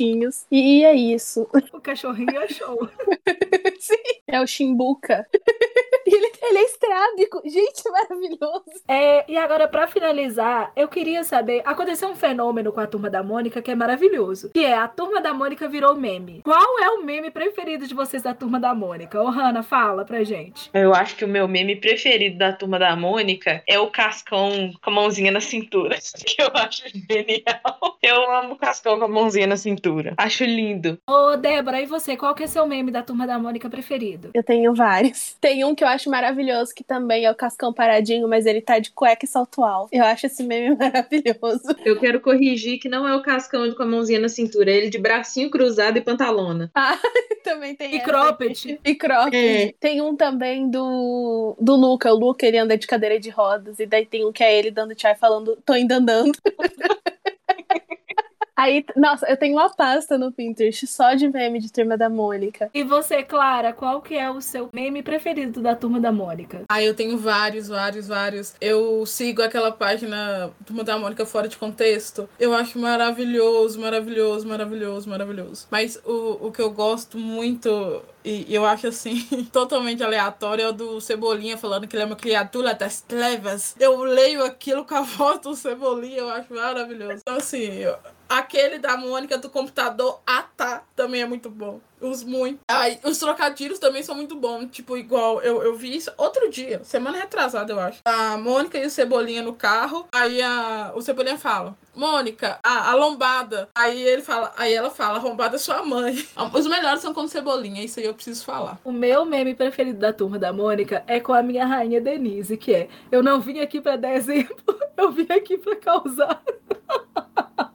E, e é isso. O cachorrinho show. Sim. É o Chimbuca. Ele, ele é estrábico. Gente, é maravilhoso. É, e agora, pra finalizar, eu queria saber: aconteceu um fenômeno com a turma da Mônica que é maravilhoso. Que é a turma da Mônica virou meme. Qual é o meme preferido de vocês da turma da Mônica? Ô, Hanna, fala pra gente. Eu acho que o meu meme preferido da turma da Mônica é o Cascão com a mãozinha na cintura. Que eu acho genial. Eu amo o Cascão com a mãozinha na cintura. Acho lindo. Ô, Débora, e você? Qual que é seu meme da turma da Mônica preferido? Eu tenho vários. Tem um que eu acho maravilhoso, que também é o Cascão paradinho, mas ele tá de cueca e salto alto. Eu acho esse meme maravilhoso. Eu quero corrigir que não é o Cascão com a mãozinha na cintura, é ele de bracinho cruzado e pantalona. Ah, também tem E essa. cropped. E cropped. É. Tem um também do, do Luca. O Luca, ele anda de cadeira de rodas. E daí tem um que é ele dando tchau e falando, tô indo andando. Aí, nossa, eu tenho uma pasta no Pinterest só de meme de Turma da Mônica. E você, Clara, qual que é o seu meme preferido da turma da Mônica? Ah, eu tenho vários, vários, vários. Eu sigo aquela página Turma da Mônica Fora de Contexto. Eu acho maravilhoso, maravilhoso, maravilhoso, maravilhoso. Mas o, o que eu gosto muito, e eu acho assim, totalmente aleatório, é o do Cebolinha falando que ele é uma criatura das trevas. Eu leio aquilo com a voz do Cebolinha, eu acho maravilhoso. Então, assim, eu- aquele da Mônica do computador, ah tá, também é muito bom. Os muito. Ai, os trocadilhos também são muito bons. Tipo, igual, eu, eu vi isso outro dia, semana retrasada, eu acho. A Mônica e o Cebolinha no carro. Aí a, o Cebolinha fala: Mônica, a, a lombada. Aí ele fala, aí ela fala, lombada é sua mãe. Os melhores são com Cebolinha, isso aí eu preciso falar. O meu meme preferido da turma da Mônica é com a minha rainha Denise, que é: Eu não vim aqui pra dar exemplo, eu vim aqui pra causar.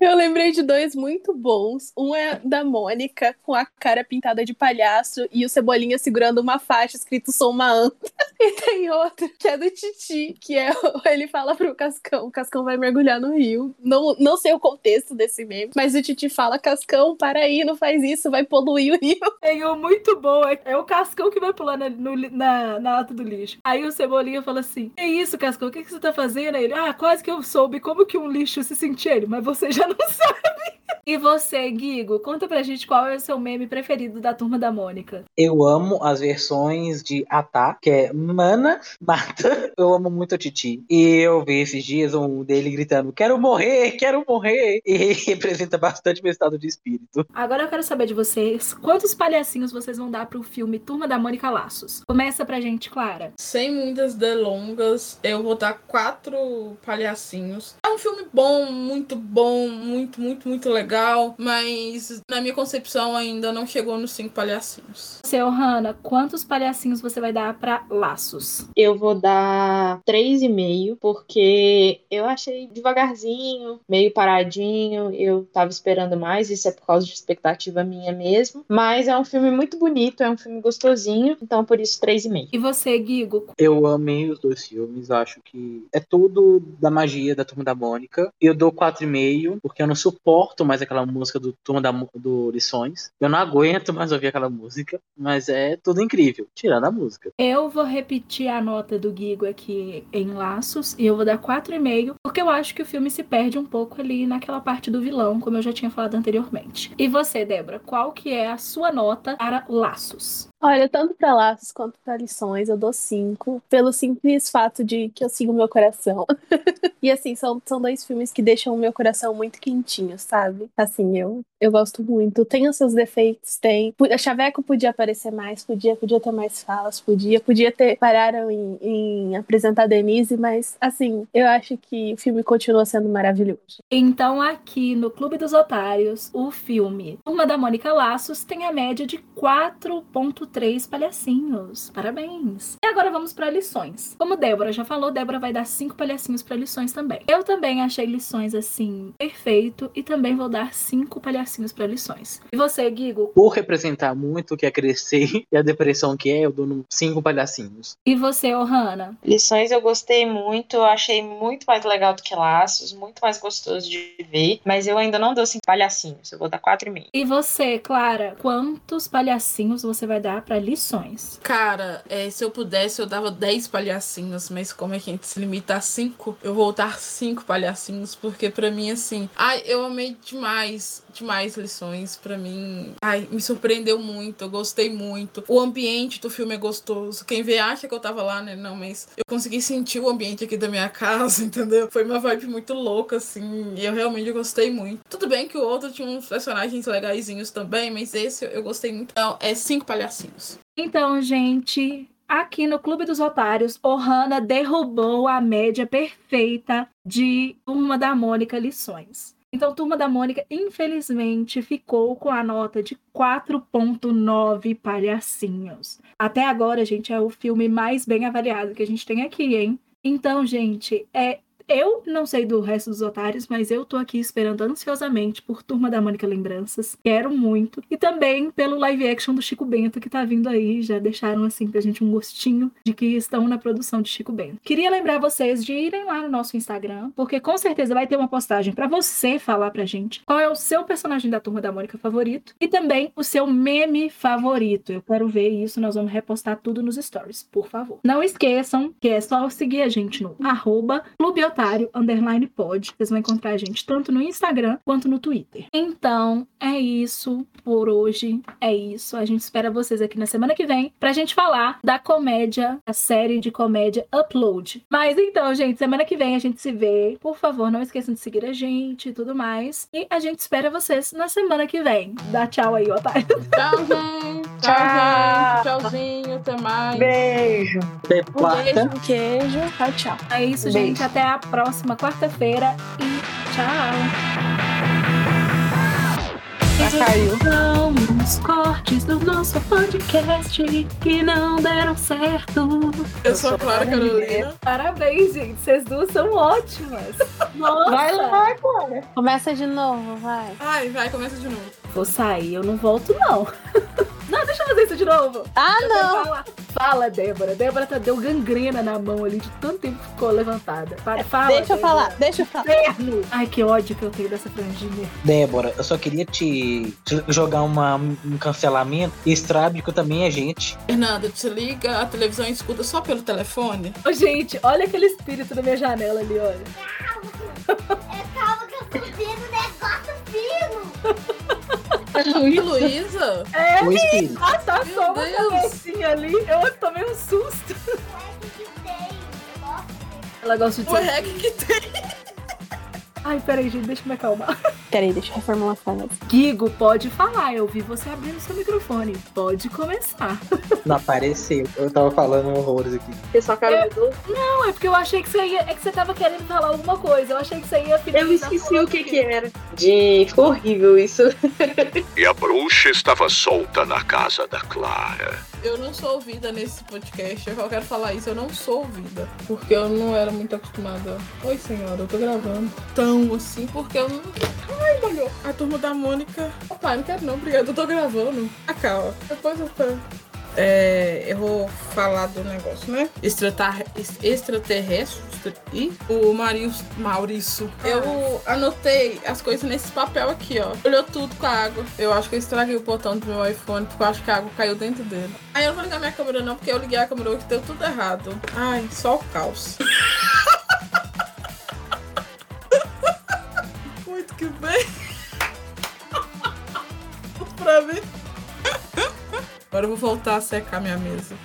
Eu lembrei de dois muito bons. Um é da Mônica, com a cara pintada de palhaço e o Cebolinha segurando uma faixa escrito Sou uma anta. E tem outro que é do Titi, que é ele fala pro Cascão, o Cascão vai mergulhar no rio. Não, não sei o contexto desse meme, mas o Titi fala, Cascão, para aí, não faz isso, vai poluir o rio. Tem um muito bom, é, é o Cascão que vai pular na, no na, na lata do lixo. Aí o Cebolinha fala assim: Que isso, Cascão, o que, que você tá fazendo? Aí ele, ah, quase que eu soube como que um lixo se sentia ele, mas você já não sabe. E você, Guigo, conta pra gente qual é o seu meme preferido da turma da Mônica. Eu amo as versões de Atá, que é Mana Mata. Eu amo muito a Titi. E eu vi esses dias um dele gritando: Quero morrer, quero morrer. E representa bastante meu estado de espírito. Agora eu quero saber de vocês quantos palhacinhos vocês vão dar pro filme Turma da Mônica Laços. Começa pra gente, Clara. Sem muitas delongas, eu vou dar quatro palhacinhos. É um filme bom, muito bom, muito, muito, muito legal, mas na minha concepção ainda não chegou nos cinco palhacinhos. Seu Hanna, quantos palhacinhos você vai dar pra Laços? Eu vou dar 3,5, porque eu achei devagarzinho, meio paradinho. Eu tava esperando mais, isso é por causa de expectativa minha mesmo. Mas é um filme muito bonito, é um filme gostosinho, então por isso 3,5. E você, Guigo? Eu amei os dois filmes, acho que é tudo da magia da Turma da Mônica. Eu dou 4,5, porque eu não suporto mais aquela música do Turma da, do Lições. Eu não aguento mais ouvir aquela música, mas é tudo incrível, tirando a música. Eu vou repetir a nota do Guigo aqui em Laços e eu vou dar 4,5, porque eu acho que o filme se perde um pouco ali naquela parte do vilão, como eu já tinha falado anteriormente. E você, Débora, qual que é a sua nota para Laços? Olha, tanto pra laços quanto pra lições, eu dou cinco, pelo simples fato de que eu sigo meu coração. e assim, são, são dois filmes que deixam o meu coração muito quentinho, sabe? Assim, eu, eu gosto muito. Tem os seus defeitos, tem. A Chaveco podia aparecer mais, podia, podia ter mais falas, podia, podia ter. Pararam em, em apresentar a Denise, mas assim, eu acho que o filme continua sendo maravilhoso. Então, aqui no Clube dos Otários, o filme Turma da Mônica Laços tem a média de 4,3 três palhacinhos. Parabéns. E agora vamos para lições. Como Débora já falou, Débora vai dar cinco palhacinhos para lições também. Eu também achei lições assim perfeito e também vou dar cinco palhacinhos para lições. E você, Guigo? Por representar muito o que é crescer e a depressão que é, eu dou cinco palhacinhos. E você, Ohana? Lições eu gostei muito, eu achei muito mais legal do que Laços, muito mais gostoso de ver, mas eu ainda não dou cinco palhacinhos, eu vou dar quatro e meio. E você, Clara, quantos palhacinhos você vai dar para lições? Cara, é, se eu pudesse, eu dava 10 palhacinhos, mas como é que a gente se limita a 5, eu vou dar 5 palhacinhos, porque para mim, assim, ai, eu amei demais, demais lições. para mim, ai, me surpreendeu muito, eu gostei muito. O ambiente do filme é gostoso. Quem vê acha que eu tava lá, né? Não, mas eu consegui sentir o ambiente aqui da minha casa, entendeu? Foi uma vibe muito louca, assim, e eu realmente gostei muito. Tudo bem que o outro tinha uns personagens legaisinhos também, mas esse eu gostei muito. Então, é cinco palhacinhos. Então, gente, aqui no Clube dos Otários, Ohana derrubou a média perfeita de Turma da Mônica Lições. Então, Turma da Mônica, infelizmente, ficou com a nota de 4.9 palhacinhos. Até agora, gente, é o filme mais bem avaliado que a gente tem aqui, hein? Então, gente, é eu não sei do resto dos otários, mas eu tô aqui esperando ansiosamente por Turma da Mônica Lembranças. Quero muito. E também pelo live action do Chico Bento que tá vindo aí. Já deixaram assim pra gente um gostinho de que estão na produção de Chico Bento. Queria lembrar vocês de irem lá no nosso Instagram, porque com certeza vai ter uma postagem para você falar pra gente qual é o seu personagem da Turma da Mônica favorito e também o seu meme favorito. Eu quero ver isso, nós vamos repostar tudo nos stories, por favor. Não esqueçam que é só seguir a gente no arroba Otário underline pod. Vocês vão encontrar a gente tanto no Instagram quanto no Twitter. Então, é isso por hoje. É isso. A gente espera vocês aqui na semana que vem pra gente falar da comédia, a série de comédia Upload. Mas então, gente, semana que vem a gente se vê. Por favor, não esqueçam de seguir a gente e tudo mais. E a gente espera vocês na semana que vem. Dá tchau aí, Otário. Tchau, gente. Tchau, gente. Tchauzinho. Até mais. Beijo. Até quarta. Um queijo. Tchau, tchau. É isso, Beijo. gente. Até a próxima quarta-feira e tchau. Já caiu. São os cortes do nosso podcast que não deram certo. Eu sou a Clara Carolina. Parabéns, gente. Vocês duas são ótimas. Nossa. Vai lá, Clara. Começa de novo, vai. Ai, vai, começa de novo. Vou sair, eu não volto, não. Não, deixa eu fazer isso de novo. Ah, Você não! Fala, fala, Débora. Débora tá, deu gangrena na mão ali de tanto tempo que ficou levantada. Para, fala, Deixa eu Débora. falar, deixa eu falar. Inferno. Ai, que ódio que eu tenho dessa franjinha. Débora, eu só queria te, te jogar uma, um cancelamento estrábico também é gente. Fernanda, desliga a televisão e escuta só pelo telefone. Ô, gente, olha aquele espírito na minha janela ali, olha. Calma que eu um negócio fino. E Luísa? É, O espírito. ah, tá Meu só uma Deus. cabecinha ali. Eu tomei um susto. Ué, que que tem? Nossa, Ela gosta de O rec que tem. Ai, peraí, gente, deixa eu me acalmar. Peraí, deixa eu reformular a frase. Gigo, pode falar. Eu vi você abrindo seu microfone. Pode começar. Não apareceu. Eu tava falando horrores aqui. Eu só quero ver Não, é porque eu achei que você ia. É que você tava querendo falar alguma coisa. Eu achei que você ia Eu esqueci o que que era. Gente, ficou horrível isso. E a bruxa estava solta na casa da Clara. Eu não sou ouvida nesse podcast. Eu só quero falar isso. Eu não sou ouvida. Porque eu não era muito acostumada. Oi, senhora, eu tô gravando. Assim, porque eu não. Ai, molhou. A turma da Mônica. Opa, não quero não, obrigada. Eu tô gravando. Acalma. Depois eu. É, eu vou falar do negócio, né? Extratar, ex- extraterrestre e o Marius, Maurício. Eu anotei as coisas nesse papel aqui, ó. Olhou tudo com a água. Eu acho que eu estraguei o botão do meu iPhone, porque eu acho que a água caiu dentro dele. Aí eu não vou ligar minha câmera não, porque eu liguei a câmera hoje e deu tudo errado. Ai, só o caos. que bem. pra mim. Agora eu vou voltar a secar minha mesa.